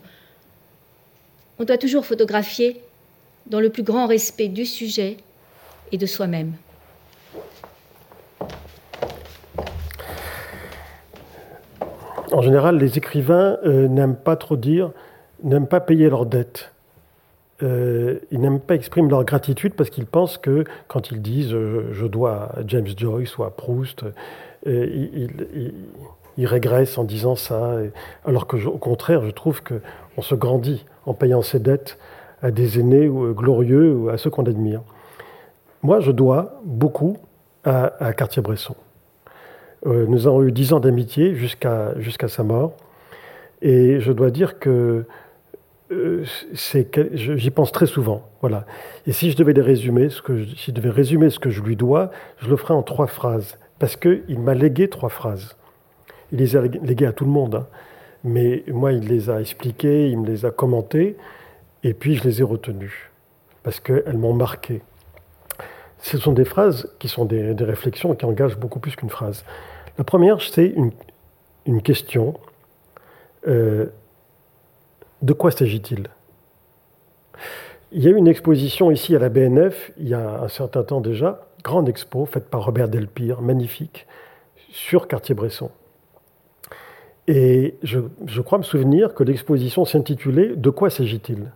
On doit toujours photographier dans le plus grand respect du sujet et de soi-même. En général, les écrivains euh, n'aiment pas trop dire, n'aiment pas payer leurs dettes. Euh, ils n'aiment pas exprimer leur gratitude parce qu'ils pensent que quand ils disent euh, je dois à James Joyce ou à Proust, il, il, régresse en disant ça, alors que, au contraire, je trouve qu'on se grandit en payant ses dettes à des aînés glorieux ou à ceux qu'on admire. Moi, je dois beaucoup à, Cartier-Bresson. Euh, nous avons eu dix ans d'amitié jusqu'à jusqu'à sa mort, et je dois dire que euh, j'y pense très souvent. Voilà. Et si je devais résumer, ce que si je devais résumer ce que je lui dois, je le ferais en trois phrases parce qu'il m'a légué trois phrases. Il les a léguées à tout le monde, hein. mais moi, il les a expliquées, il me les a commentées, et puis je les ai retenues, parce qu'elles m'ont marqué. Ce sont des phrases qui sont des, réflexions qui engagent beaucoup plus qu'une phrase. La première, c'est une, question. Euh, de quoi s'agit-il? Il y a eu une exposition ici à la BNF, il y a un certain temps déjà, grande expo faite par Robert Delpire, magnifique, sur Cartier-Bresson. Et je, crois me souvenir que l'exposition s'intitulait De quoi s'agit-il?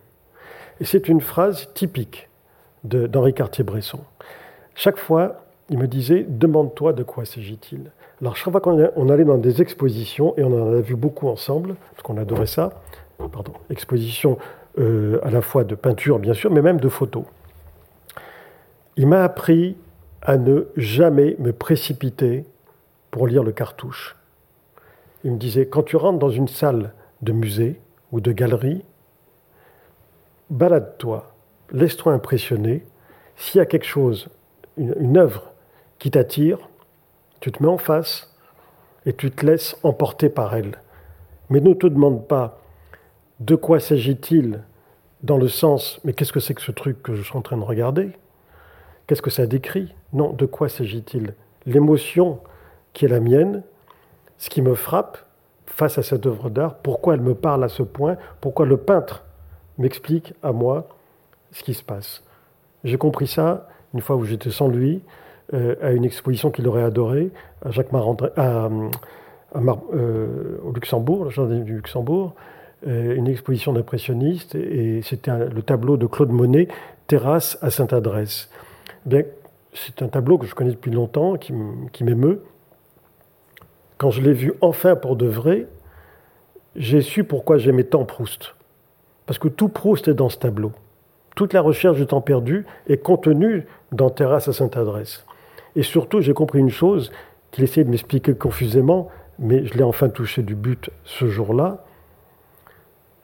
Et c'est une phrase typique d'Henri Cartier-Bresson. Chaque fois, il me disait Demande-toi de quoi s'agit-il Alors, chaque fois qu'on allait dans des expositions, et on en a vu beaucoup ensemble, parce qu'on adorait ça, pardon, exposition euh, à la fois de peinture, bien sûr, mais même de photos. Il m'a appris à ne jamais me précipiter pour lire le cartouche. Il me disait, quand tu rentres dans une salle de musée ou de galerie, balade-toi, laisse-toi impressionner. S'il y a quelque chose, une, œuvre qui t'attire, tu te mets en face et tu te laisses emporter par elle. Mais ne te demande pas de quoi s'agit-il dans le sens, mais qu'est-ce que c'est que ce truc que je suis en train de regarder? Qu'est-ce que ça décrit? Non, de quoi s'agit-il? L'émotion qui est la mienne, ce qui me frappe face à cette œuvre d'art, pourquoi elle me parle à ce point, pourquoi le peintre m'explique à moi ce qui se passe. J'ai compris ça une fois où j'étais sans lui, euh, à une exposition qu'il aurait adorée, à Jacques euh, au Luxembourg, le jardin du Luxembourg, euh, une exposition d'impressionnistes, et, c'était le tableau de Claude Monet, Terrasse à Sainte-Adresse. C'est un tableau que je connais depuis longtemps, qui m'émeut. Quand je l'ai vu enfin pour de vrai, j'ai su pourquoi j'aimais tant Proust. Parce que tout Proust est dans ce tableau. Toute la recherche du temps perdu est contenue dans Terrasse à Sainte-Adresse. Et surtout, j'ai compris une chose qu'il essayait de m'expliquer confusément, mais je l'ai enfin touché du but ce jour-là.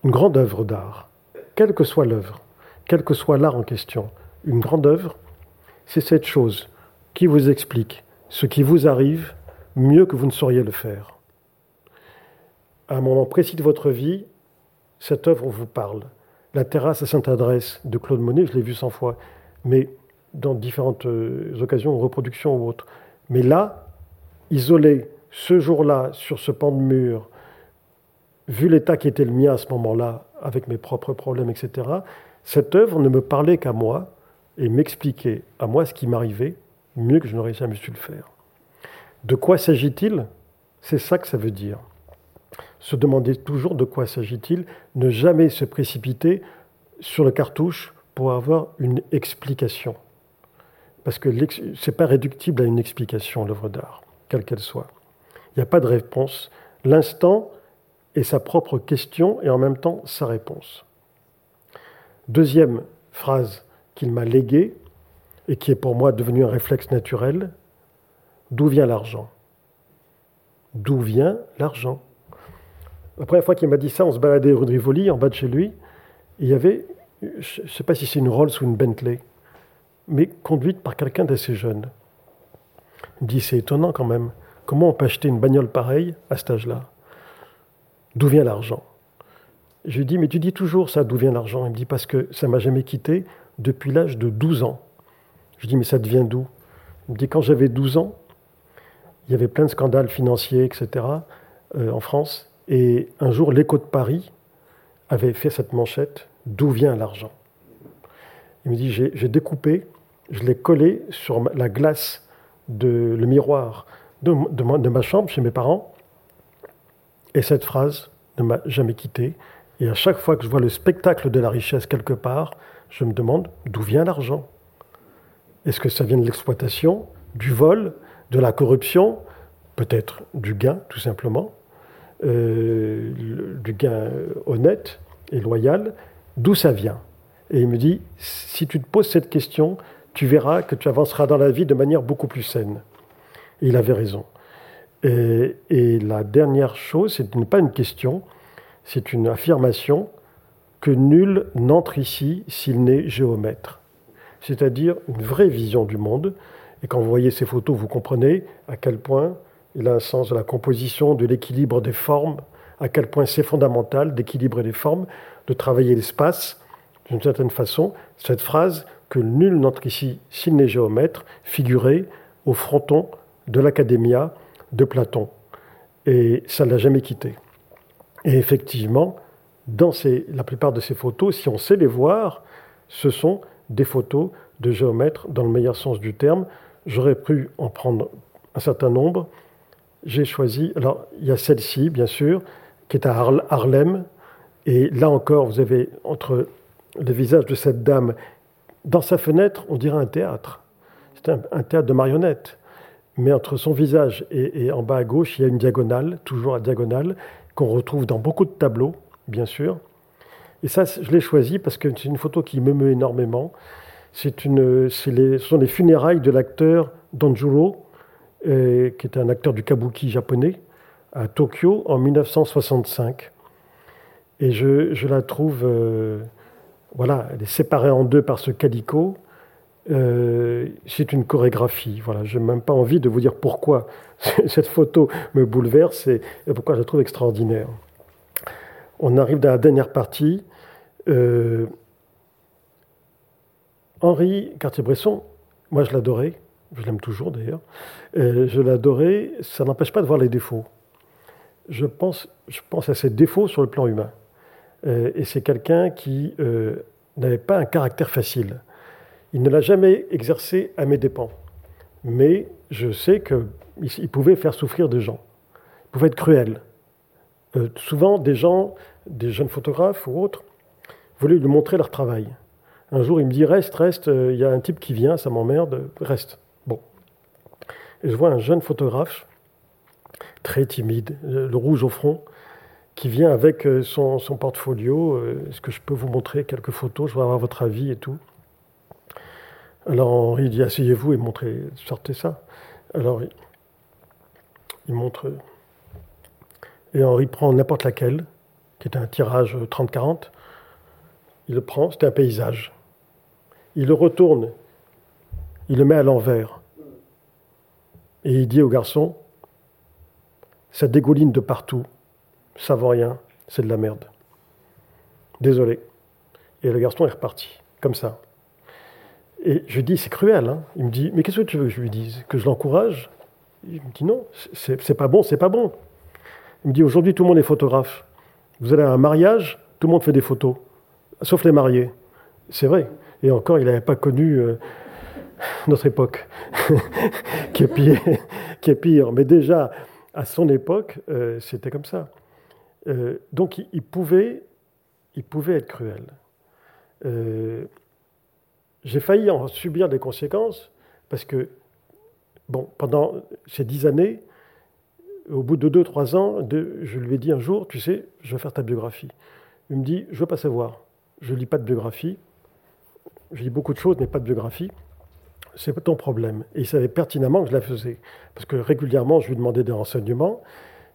Une grande œuvre d'art, quelle que soit l'œuvre, quel que soit l'art en question, une grande œuvre, c'est cette chose qui vous explique ce qui vous arrive mieux que vous ne sauriez le faire. À un moment précis de votre vie, cette œuvre vous parle. La terrasse à Sainte-Adresse de Claude Monet, je l'ai vue cent fois, mais dans différentes euh, occasions, reproductions ou autres. Mais là, isolé, ce jour-là, sur ce pan de mur, vu l'état qui était le mien à ce moment-là, avec mes propres problèmes, etc., cette œuvre ne me parlait qu'à moi et m'expliquait à moi ce qui m'arrivait mieux que je n'aurais jamais su le faire. De quoi s'agit-il? C'est ça que ça veut dire. Se demander toujours de quoi s'agit-il, ne jamais se précipiter sur le cartouche pour avoir une explication. Parce que ce n'est pas réductible à une explication, l'œuvre d'art, quelle qu'elle soit. Il n'y a pas de réponse. L'instant est sa propre question et en même temps sa réponse. Deuxième phrase qu'il m'a léguée et qui est pour moi devenue un réflexe naturel, D'où vient l'argent? D'où vient l'argent? La première fois qu'il m'a dit ça, on se baladait rue de Rivoli, en bas de chez lui. il y avait, je ne sais pas si c'est une Rolls ou une Bentley, mais conduite par quelqu'un d'assez jeune. Il me dit c'est étonnant quand même. Comment on peut acheter une bagnole pareille à cet âge-là? D'où vient l'argent? Je lui dis mais tu dis toujours ça, d'où vient l'argent? Il me dit parce que ça m'a jamais quitté depuis l'âge de 12 ans. Je dis mais ça devient d'où Il me dit quand j'avais 12 ans, il y avait plein de scandales financiers, etc., euh, en France. Et un jour, l'écho de Paris avait fait cette manchette D'où vient l'argent Il me dit J'ai découpé, je l'ai collé sur la glace de le miroir de, de, ma chambre chez mes parents. Et cette phrase ne m'a jamais quitté. Et à chaque fois que je vois le spectacle de la richesse quelque part, je me demande d'où vient l'argent. Est-ce que ça vient de l'exploitation, du vol, de la corruption, peut-être du gain tout simplement, euh, du gain honnête et loyal, d'où ça vient? Et il me dit, si tu te poses cette question, tu verras que tu avanceras dans la vie de manière beaucoup plus saine. Et il avait raison. Et, et la dernière chose, ce n'est pas une question, c'est une affirmation que nul n'entre ici s'il n'est géomètre. C'est-à-dire une vraie vision du monde, et quand vous voyez ces photos, vous comprenez à quel point il a un sens de la composition, de l'équilibre des formes, à quel point c'est fondamental d'équilibrer les formes, de travailler l'espace d'une certaine façon. Cette phrase que nul n'entre ici s'il n'est géomètre figurait au fronton de l'Académia de Platon. Et ça ne l'a jamais quitté. Et effectivement, dans la plupart de ces photos, si on sait les voir, ce sont des photos de géomètres dans le meilleur sens du terme, J'aurais pu en prendre un certain nombre. J'ai choisi, alors il y a celle-ci, bien sûr, qui est à Harlem. Et là encore, vous avez entre le visage de cette dame, dans sa fenêtre, on dirait un théâtre. C'est un, théâtre de marionnettes. Mais entre son visage et, en bas à gauche, il y a une diagonale, toujours à diagonale, qu'on retrouve dans beaucoup de tableaux, bien sûr. Et ça, je l'ai choisi parce que c'est une photo qui m'émeut énormément. C'est une, ce sont les funérailles de l'acteur Danjuro, euh, qui était un acteur du kabuki japonais, à Tokyo en 1965. Et je, je la trouve, euh, voilà, elle est séparée en deux par ce calico. Euh, c'est une chorégraphie. Voilà, je n'ai même pas envie de vous dire pourquoi cette photo me bouleverse et, pourquoi je la trouve extraordinaire. On arrive dans la dernière partie. Henri Cartier-Bresson, moi je l'adorais, je l'aime toujours d'ailleurs, je l'adorais, ça n'empêche pas de voir les défauts. Je pense, à ses défauts sur le plan humain. et c'est quelqu'un qui n'avait pas un caractère facile. Il ne l'a jamais exercé à mes dépens. Mais je sais qu'il pouvait faire souffrir des gens. Il pouvait être cruel. Euh, souvent, des gens, des jeunes photographes ou autres, voulaient lui montrer leur travail. Un jour, il me dit Reste, reste, euh, il y a un type qui vient, ça m'emmerde, reste. Bon. Et je vois un jeune photographe, très timide, euh, le rouge au front, qui vient avec son, portfolio. Est-ce que je peux vous montrer quelques photos Je veux avoir votre avis et tout. Alors Henri dit Asseyez-vous et montrez, sortez ça. Alors il montre et Henri prend n'importe laquelle, qui était un tirage 30-40. Il le prend, c'était un paysage. Il le retourne, il le met à l'envers. Et il dit au garçon Ça dégouline de partout, ça vaut rien, c'est de la merde. Désolé. Et le garçon est reparti, comme ça. Et je lui dis C'est cruel. Hein. Il me dit Mais qu'est-ce que tu veux que je lui dise? Que je l'encourage? Il me dit Non, c'est pas bon, c'est pas bon. Il me dit aujourd'hui tout le monde est photographe. Vous allez à un mariage, tout le monde fait des photos, sauf les mariés. C'est vrai. Et encore, il n'avait pas connu euh, notre époque, qui, est pire. Mais déjà, à son époque, euh, c'était comme ça. Euh, donc, il, pouvait, il pouvait être cruel. J'ai failli en subir des conséquences parce que, bon, pendant ces dix années, au bout de deux, trois ans, je lui ai dit un jour, tu sais, je vais faire ta biographie. Il me dit, je veux pas savoir. Je lis pas de biographie. Je lis beaucoup de choses, mais pas de biographie. C'est pas ton problème. Et il savait pertinemment que je la faisais. Parce que régulièrement, je lui demandais des renseignements.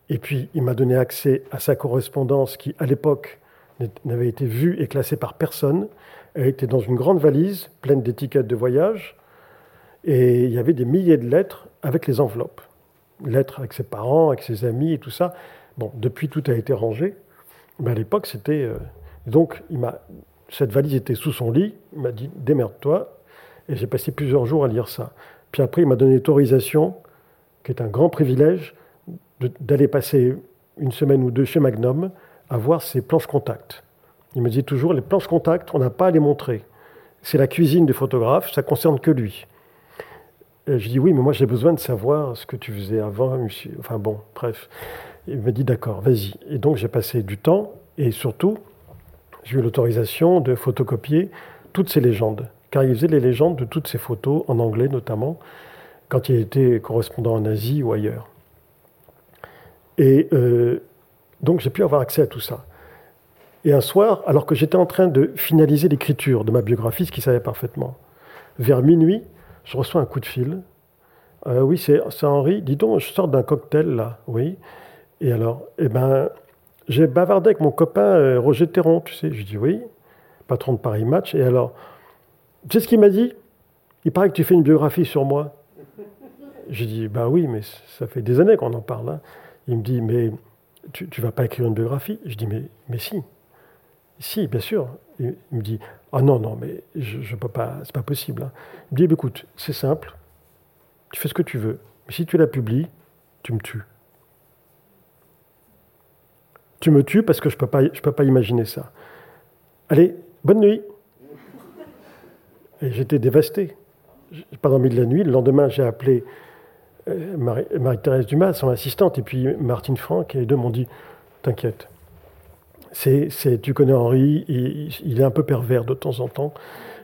Et puis, il m'a donné accès à sa correspondance qui, à l'époque, n'avait été vue et classée par personne. Elle était dans une grande valise pleine d'étiquettes de voyage. Et il y avait des milliers de lettres avec les enveloppes lettres avec ses parents, avec ses amis et tout ça. Bon, depuis, tout a été rangé. Mais à l'époque, c'était. Euh, donc, il m'a, cette valise était sous son lit. Il m'a dit démerde-toi. Et j'ai passé plusieurs jours à lire ça. Puis après, il m'a donné l'autorisation, qui est un grand privilège, d'aller passer une semaine ou deux chez Magnum à voir ses planches contact. Il me dit toujours les planches contact, on n'a pas à les montrer. C'est la cuisine du photographe, ça concerne que lui. Et je dis oui, mais moi j'ai besoin de savoir ce que tu faisais avant. Enfin bon, bref. Il me dit d'accord, vas-y. Et donc j'ai passé du temps et surtout, j'ai eu l'autorisation de photocopier toutes ces légendes. Car il faisait les légendes de toutes ces photos, en anglais notamment, quand il était correspondant en Asie ou ailleurs. Et euh, donc j'ai pu avoir accès à tout ça. Et un soir, alors que j'étais en train de finaliser l'écriture de ma biographie, ce qu'il savait parfaitement, vers minuit, je reçois un coup de fil. Euh, oui, c'est Henri. Dis donc, je sors d'un cocktail là. Oui. Et alors, eh ben, j'ai bavardé avec mon copain euh, Roger Théron, tu sais. Je dis oui, patron de Paris Match. Et alors, tu sais ce qu'il m'a dit? Il paraît que tu fais une biographie sur moi. J'ai dit, bah oui, mais ça fait des années qu'on en parle. Hein. Il me dit, mais tu ne vas pas écrire une biographie? Je dis, mais si. Si, bien sûr. Il, me dit Ah non, non, mais je ne peux pas, c'est pas possible. Hein. Il me dit bah, Écoute, c'est simple, tu fais ce que tu veux, mais si tu la publies, tu me tues. Tu me tues parce que je ne peux, pas, je peux pas imaginer ça. Allez, bonne nuit. Et j'étais dévasté. Pas dormi de la nuit. Le lendemain, j'ai appelé euh, Marie-Thérèse Dumas, son assistante, et puis Martine Franck, et les deux m'ont dit T'inquiète, c'est, tu connais Henri, il, est un peu pervers de temps en temps.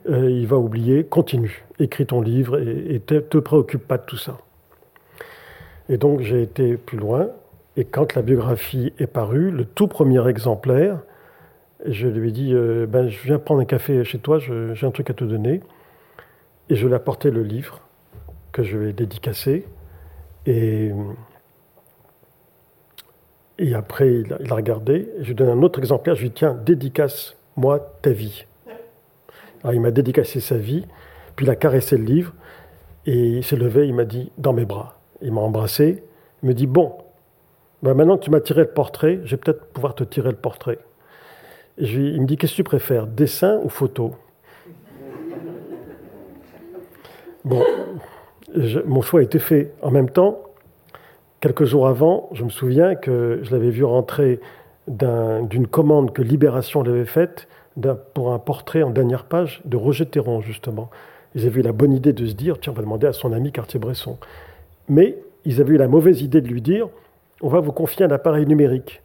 Euh, il va oublier. Continue, écris ton livre et, ne te, te, préoccupe pas de tout ça. Et donc j'ai été plus loin. Et quand la biographie est parue, le tout premier exemplaire, je lui ai dit euh, ben, Je viens prendre un café chez toi, j'ai un truc à te donner. Et je lui ai apporté le livre que je vais dédicacer. Et et après, il a, regardé. Je lui donne un autre exemplaire. Je lui dis Tiens, dédicace-moi ta vie. Alors, il m'a dédicacé sa vie. Puis il a caressé le livre. Et il s'est levé. Il m'a dit Dans mes bras. Il m'a embrassé. Il me dit Bon, ben maintenant que tu m'as tiré le portrait, je vais peut-être pouvoir te tirer le portrait. Il me dit Qu'est-ce que tu préfères, dessin ou photo? Bon, mon choix a été fait. En même temps, quelques jours avant, je me souviens que je l'avais vu rentrer d'une commande que Libération avait faite pour un portrait en dernière page de Roger Théron, justement. Ils avaient eu la bonne idée de se dire, tiens, on va demander à son ami Cartier-Bresson. Mais ils avaient eu la mauvaise idée de lui dire, on va vous confier un appareil numérique.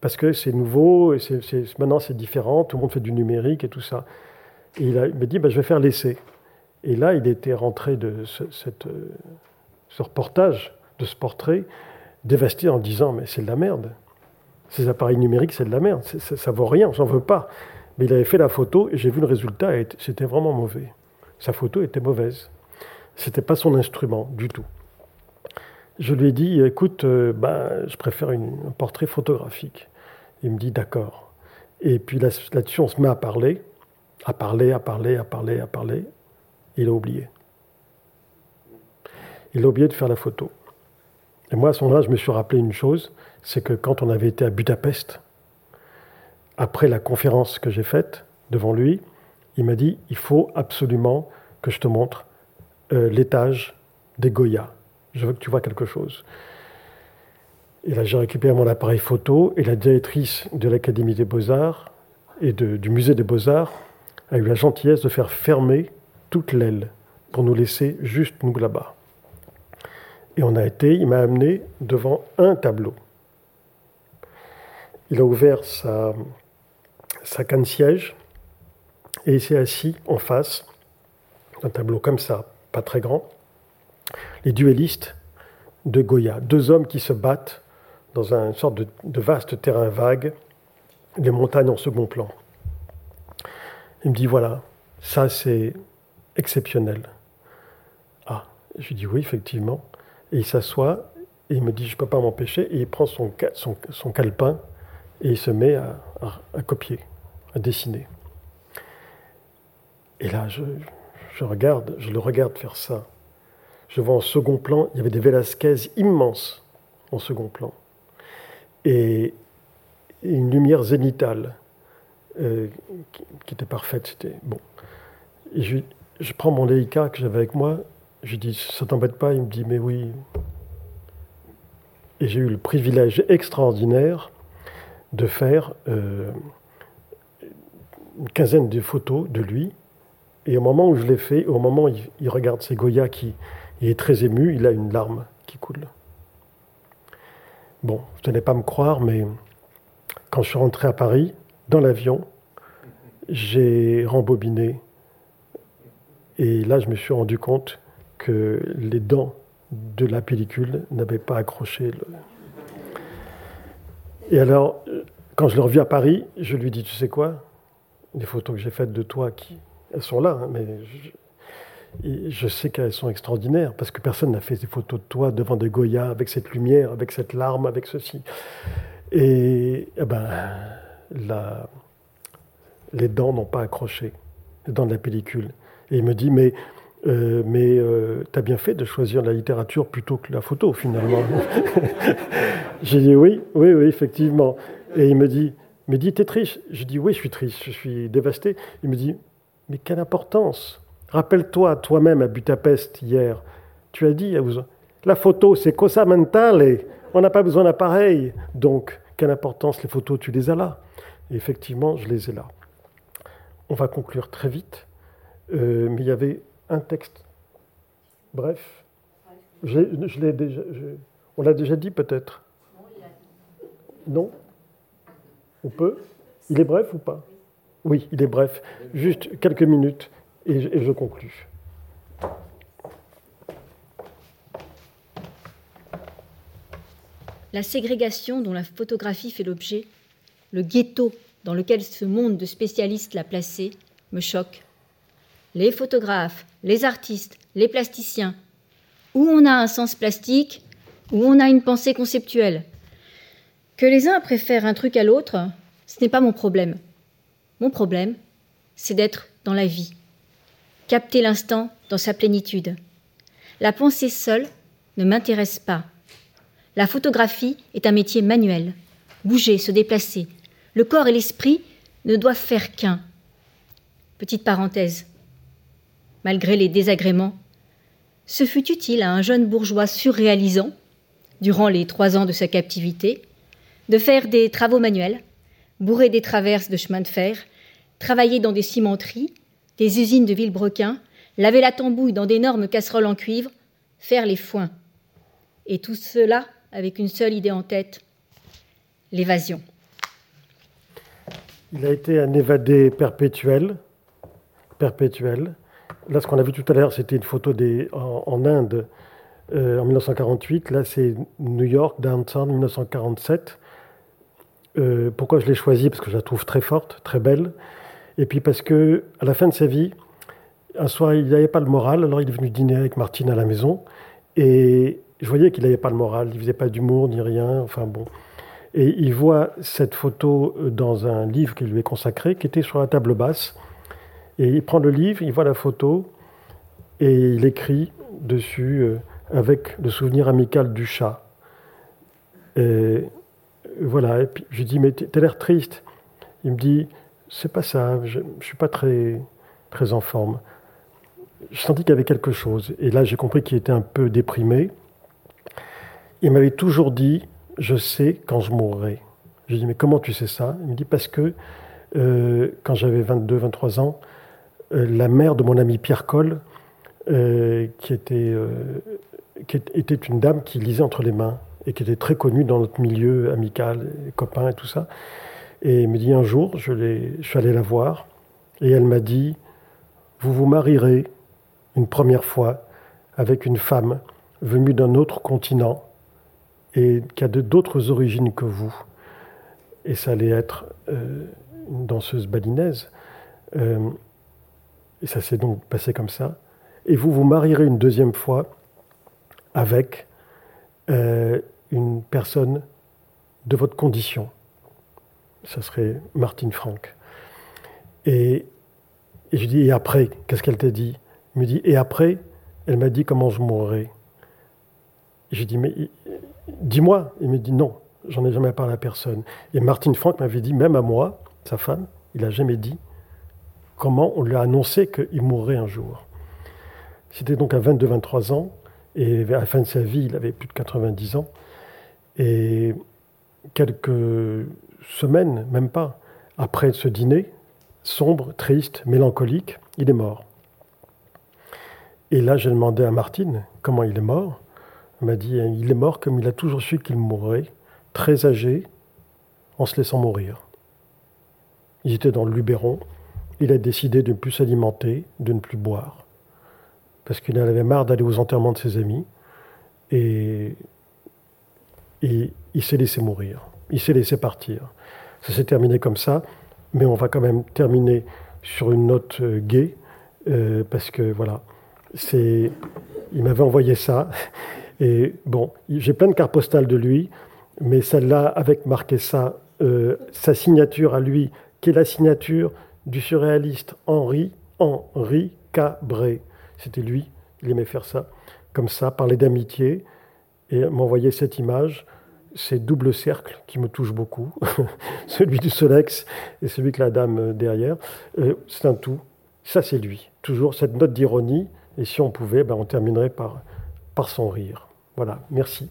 Parce que c'est nouveau, maintenant c'est différent, tout le monde fait du numérique et tout ça. Et il, a, m'a dit, bah, je vais faire l'essai. Et là, il était rentré de ce, ce reportage, de ce portrait, dévasté en disant, mais c'est de la merde. Ces appareils numériques, c'est de la merde. Ça, vaut rien, j'en veux pas. Mais il avait fait la photo et j'ai vu le résultat, et c'était vraiment mauvais. Sa photo était mauvaise. C'était pas son instrument du tout. Je lui ai dit, écoute, euh, ben, je préfère un portrait photographique. Il me dit, d'accord. Et puis là-dessus, on se met à parler, à parler, à parler, à parler, à parler. Il a oublié. Il a oublié de faire la photo. Et moi, à ce moment-là, je me suis rappelé une chose, c'est que quand on avait été à Budapest, après la conférence que j'ai faite devant lui, il m'a dit il faut absolument que je te montre euh, l'étage des Goya. Je veux que tu vois quelque chose. Et là, j'ai récupéré mon appareil photo et la directrice de l'Académie des Beaux-Arts et du Musée des Beaux-Arts a eu la gentillesse de faire fermer toute l'aile pour nous laisser juste nous là-bas. Et on a été, il m'a amené devant un tableau. Il a ouvert sa, canne-siège et il s'est assis en face d'un tableau comme ça, pas très grand. Les duellistes de Goya, deux hommes qui se battent dans une sorte de, vaste terrain vague, les montagnes en second plan. Il me dit voilà, ça c'est exceptionnel. Ah, je lui dis oui, effectivement. Et il s'assoit et il me dit je ne peux pas m'empêcher. Et il prend son, son, calepin et il se met à copier, à dessiner. Et là, je, regarde, je le regarde faire ça. Je vois en second plan, il y avait des Velasquez immenses en second plan. Et, une lumière zénitale euh, qui, était parfaite. C'était bon. Je, je prends mon Leica que j'avais avec moi. Je dis, ça t'embête pas? Il me dit, mais oui. Et j'ai eu le privilège extraordinaire de faire euh, une quinzaine de photos de lui et au moment où je l'ai fait, au moment où il, regarde ses Goya qui il est très ému, il a une larme qui coule. Bon, vous n'allez pas me croire, mais quand je suis rentré à Paris, dans l'avion, j'ai rembobiné. Et là, je me suis rendu compte que les dents de la pellicule n'avaient pas accroché. Le... Et alors, quand je le revis à Paris, je lui dis, tu sais quoi? Les photos que j'ai faites de toi qui, elles sont là, hein, mais je, sais qu'elles sont extraordinaires parce que personne n'a fait des photos de toi devant des Goya avec cette lumière, avec cette larme, avec ceci. Et eh ben, les dents n'ont pas accroché, les dents de la pellicule. Et il me dit, mais, euh, mais euh, tu as bien fait de choisir la littérature plutôt que la photo, finalement. J'ai dit oui, oui, oui, effectivement. Et il me dit, mais dis, t'es triste? Je dis, oui, je suis triste, je suis dévasté. Il me dit, mais quelle importance? Rappelle-toi toi-même à Budapest hier, tu as dit, la photo c'est cosa mentale, on n'a pas besoin d'appareil. Donc, quelle importance les photos, tu les as là? Et effectivement, je les ai là. On va conclure très vite, euh, mais il y avait un texte. Bref, je, l'ai déjà, on l'a déjà dit peut-être. Non On peut Il est bref ou pas? Oui, il est bref. Juste quelques minutes et je, conclus. La ségrégation dont la photographie fait l'objet, le ghetto dans lequel ce monde de spécialistes l'a placé, me choque. Les photographes, les artistes, les plasticiens, où on a un sens plastique, où on a une pensée conceptuelle. Que les uns préfèrent un truc à l'autre, ce n'est pas mon problème. Mon problème, c'est d'être dans la vie, capter l'instant dans sa plénitude. La pensée seule ne m'intéresse pas. La photographie est un métier manuel. Bouger, se déplacer. Le corps et l'esprit ne doivent faire qu'un. Petite parenthèse. Malgré les désagréments, ce fut utile à un jeune bourgeois surréalisant, durant les trois ans de sa captivité, de faire des travaux manuels, bourrer des traverses de chemin de fer, travailler dans des cimenteries, des usines de Villebrequin, laver la tambouille dans d'énormes casseroles en cuivre, faire les foins. Et tout cela avec une seule idée en tête, l'évasion. Il a été un évadé perpétuel, perpétuel. Là, ce qu'on a vu tout à l'heure, c'était une photo des, en, Inde euh, en 1948. Là, c'est New York, downtown, 1947. Euh, pourquoi je l'ai choisie Parce que je la trouve très forte, très belle. Et puis parce que à la fin de sa vie, un soir, il n'avait pas le moral, alors il est venu dîner avec Martine à la maison. Et je voyais qu'il n'avait pas le moral, il ne faisait pas d'humour ni rien. Enfin bon. Et il voit cette photo euh, dans un livre qui lui est consacré, qui était sur la table basse. Et il prend le livre, il voit la photo, et il écrit dessus euh, avec le souvenir amical du chat. Et voilà, et puis je lui dis, mais t'as l'air triste. Il me dit, c'est pas ça, je ne suis pas très, très en forme. Je sentis qu'il y avait quelque chose. Et là, j'ai compris qu'il était un peu déprimé. Il m'avait toujours dit, je sais quand je mourrai. Je lui dis, mais comment tu sais ça? Il me dit, parce que euh, quand j'avais 22, 23 ans, la mère de mon ami Pierre Coll, euh, qui, était, qui était une dame qui lisait entre les mains et qui était très connue dans notre milieu amical, copains et tout ça. Et me dit un jour, je, je suis allé la voir, et elle m'a dit, vous vous marierez une première fois avec une femme venue d'un autre continent et qui a d'autres origines que vous. Et ça allait être euh, une danseuse balinaise. Euh, et ça s'est donc passé comme ça. Et vous vous marierez une deuxième fois avec euh, une personne de votre condition. Ça serait Martine Franck. Et, et je dis, et après, qu'est-ce qu'elle t'a dit? Il me dit, et après, elle m'a dit comment je mourrais. J'ai dit, mais dis-moi. Il me dit, non, j'en ai jamais parlé à personne. Et Martine Franck m'avait dit, même à moi, sa femme, il n'a jamais dit comment on lui a annoncé qu'il mourrait un jour. C'était donc à 22-23 ans, et à la fin de sa vie, il avait plus de 90 ans. Et quelques semaines, même pas, après ce dîner, sombre, triste, mélancolique, il est mort. Et là, j'ai demandé à Martine comment il est mort. Elle m'a dit il est mort comme il a toujours su qu'il mourrait, très âgé, en se laissant mourir. Il était dans le Luberon. Il a décidé de ne plus s'alimenter, de ne plus boire, parce qu'il avait marre d'aller aux enterrements de ses amis. Et, et il s'est laissé mourir. Il s'est laissé partir. Ça s'est terminé comme ça, mais on va quand même terminer sur une note euh, gaie, euh, parce que voilà, c'est, il m'avait envoyé ça. Et bon, j'ai plein de cartes postales de lui, mais celle-là, avec marqué ça, euh, sa signature à lui, qui est la signature du surréaliste Henri, Henri Cabré. C'était lui, il aimait faire ça, comme ça, parler d'amitié, et m'envoyer cette image, ces doubles cercles qui me touchent beaucoup, celui du Solex et celui que la dame derrière. Euh, c'est un tout. Ça, c'est lui. Toujours cette note d'ironie. Et si on pouvait, ben, on terminerait par, par son rire. Voilà, merci.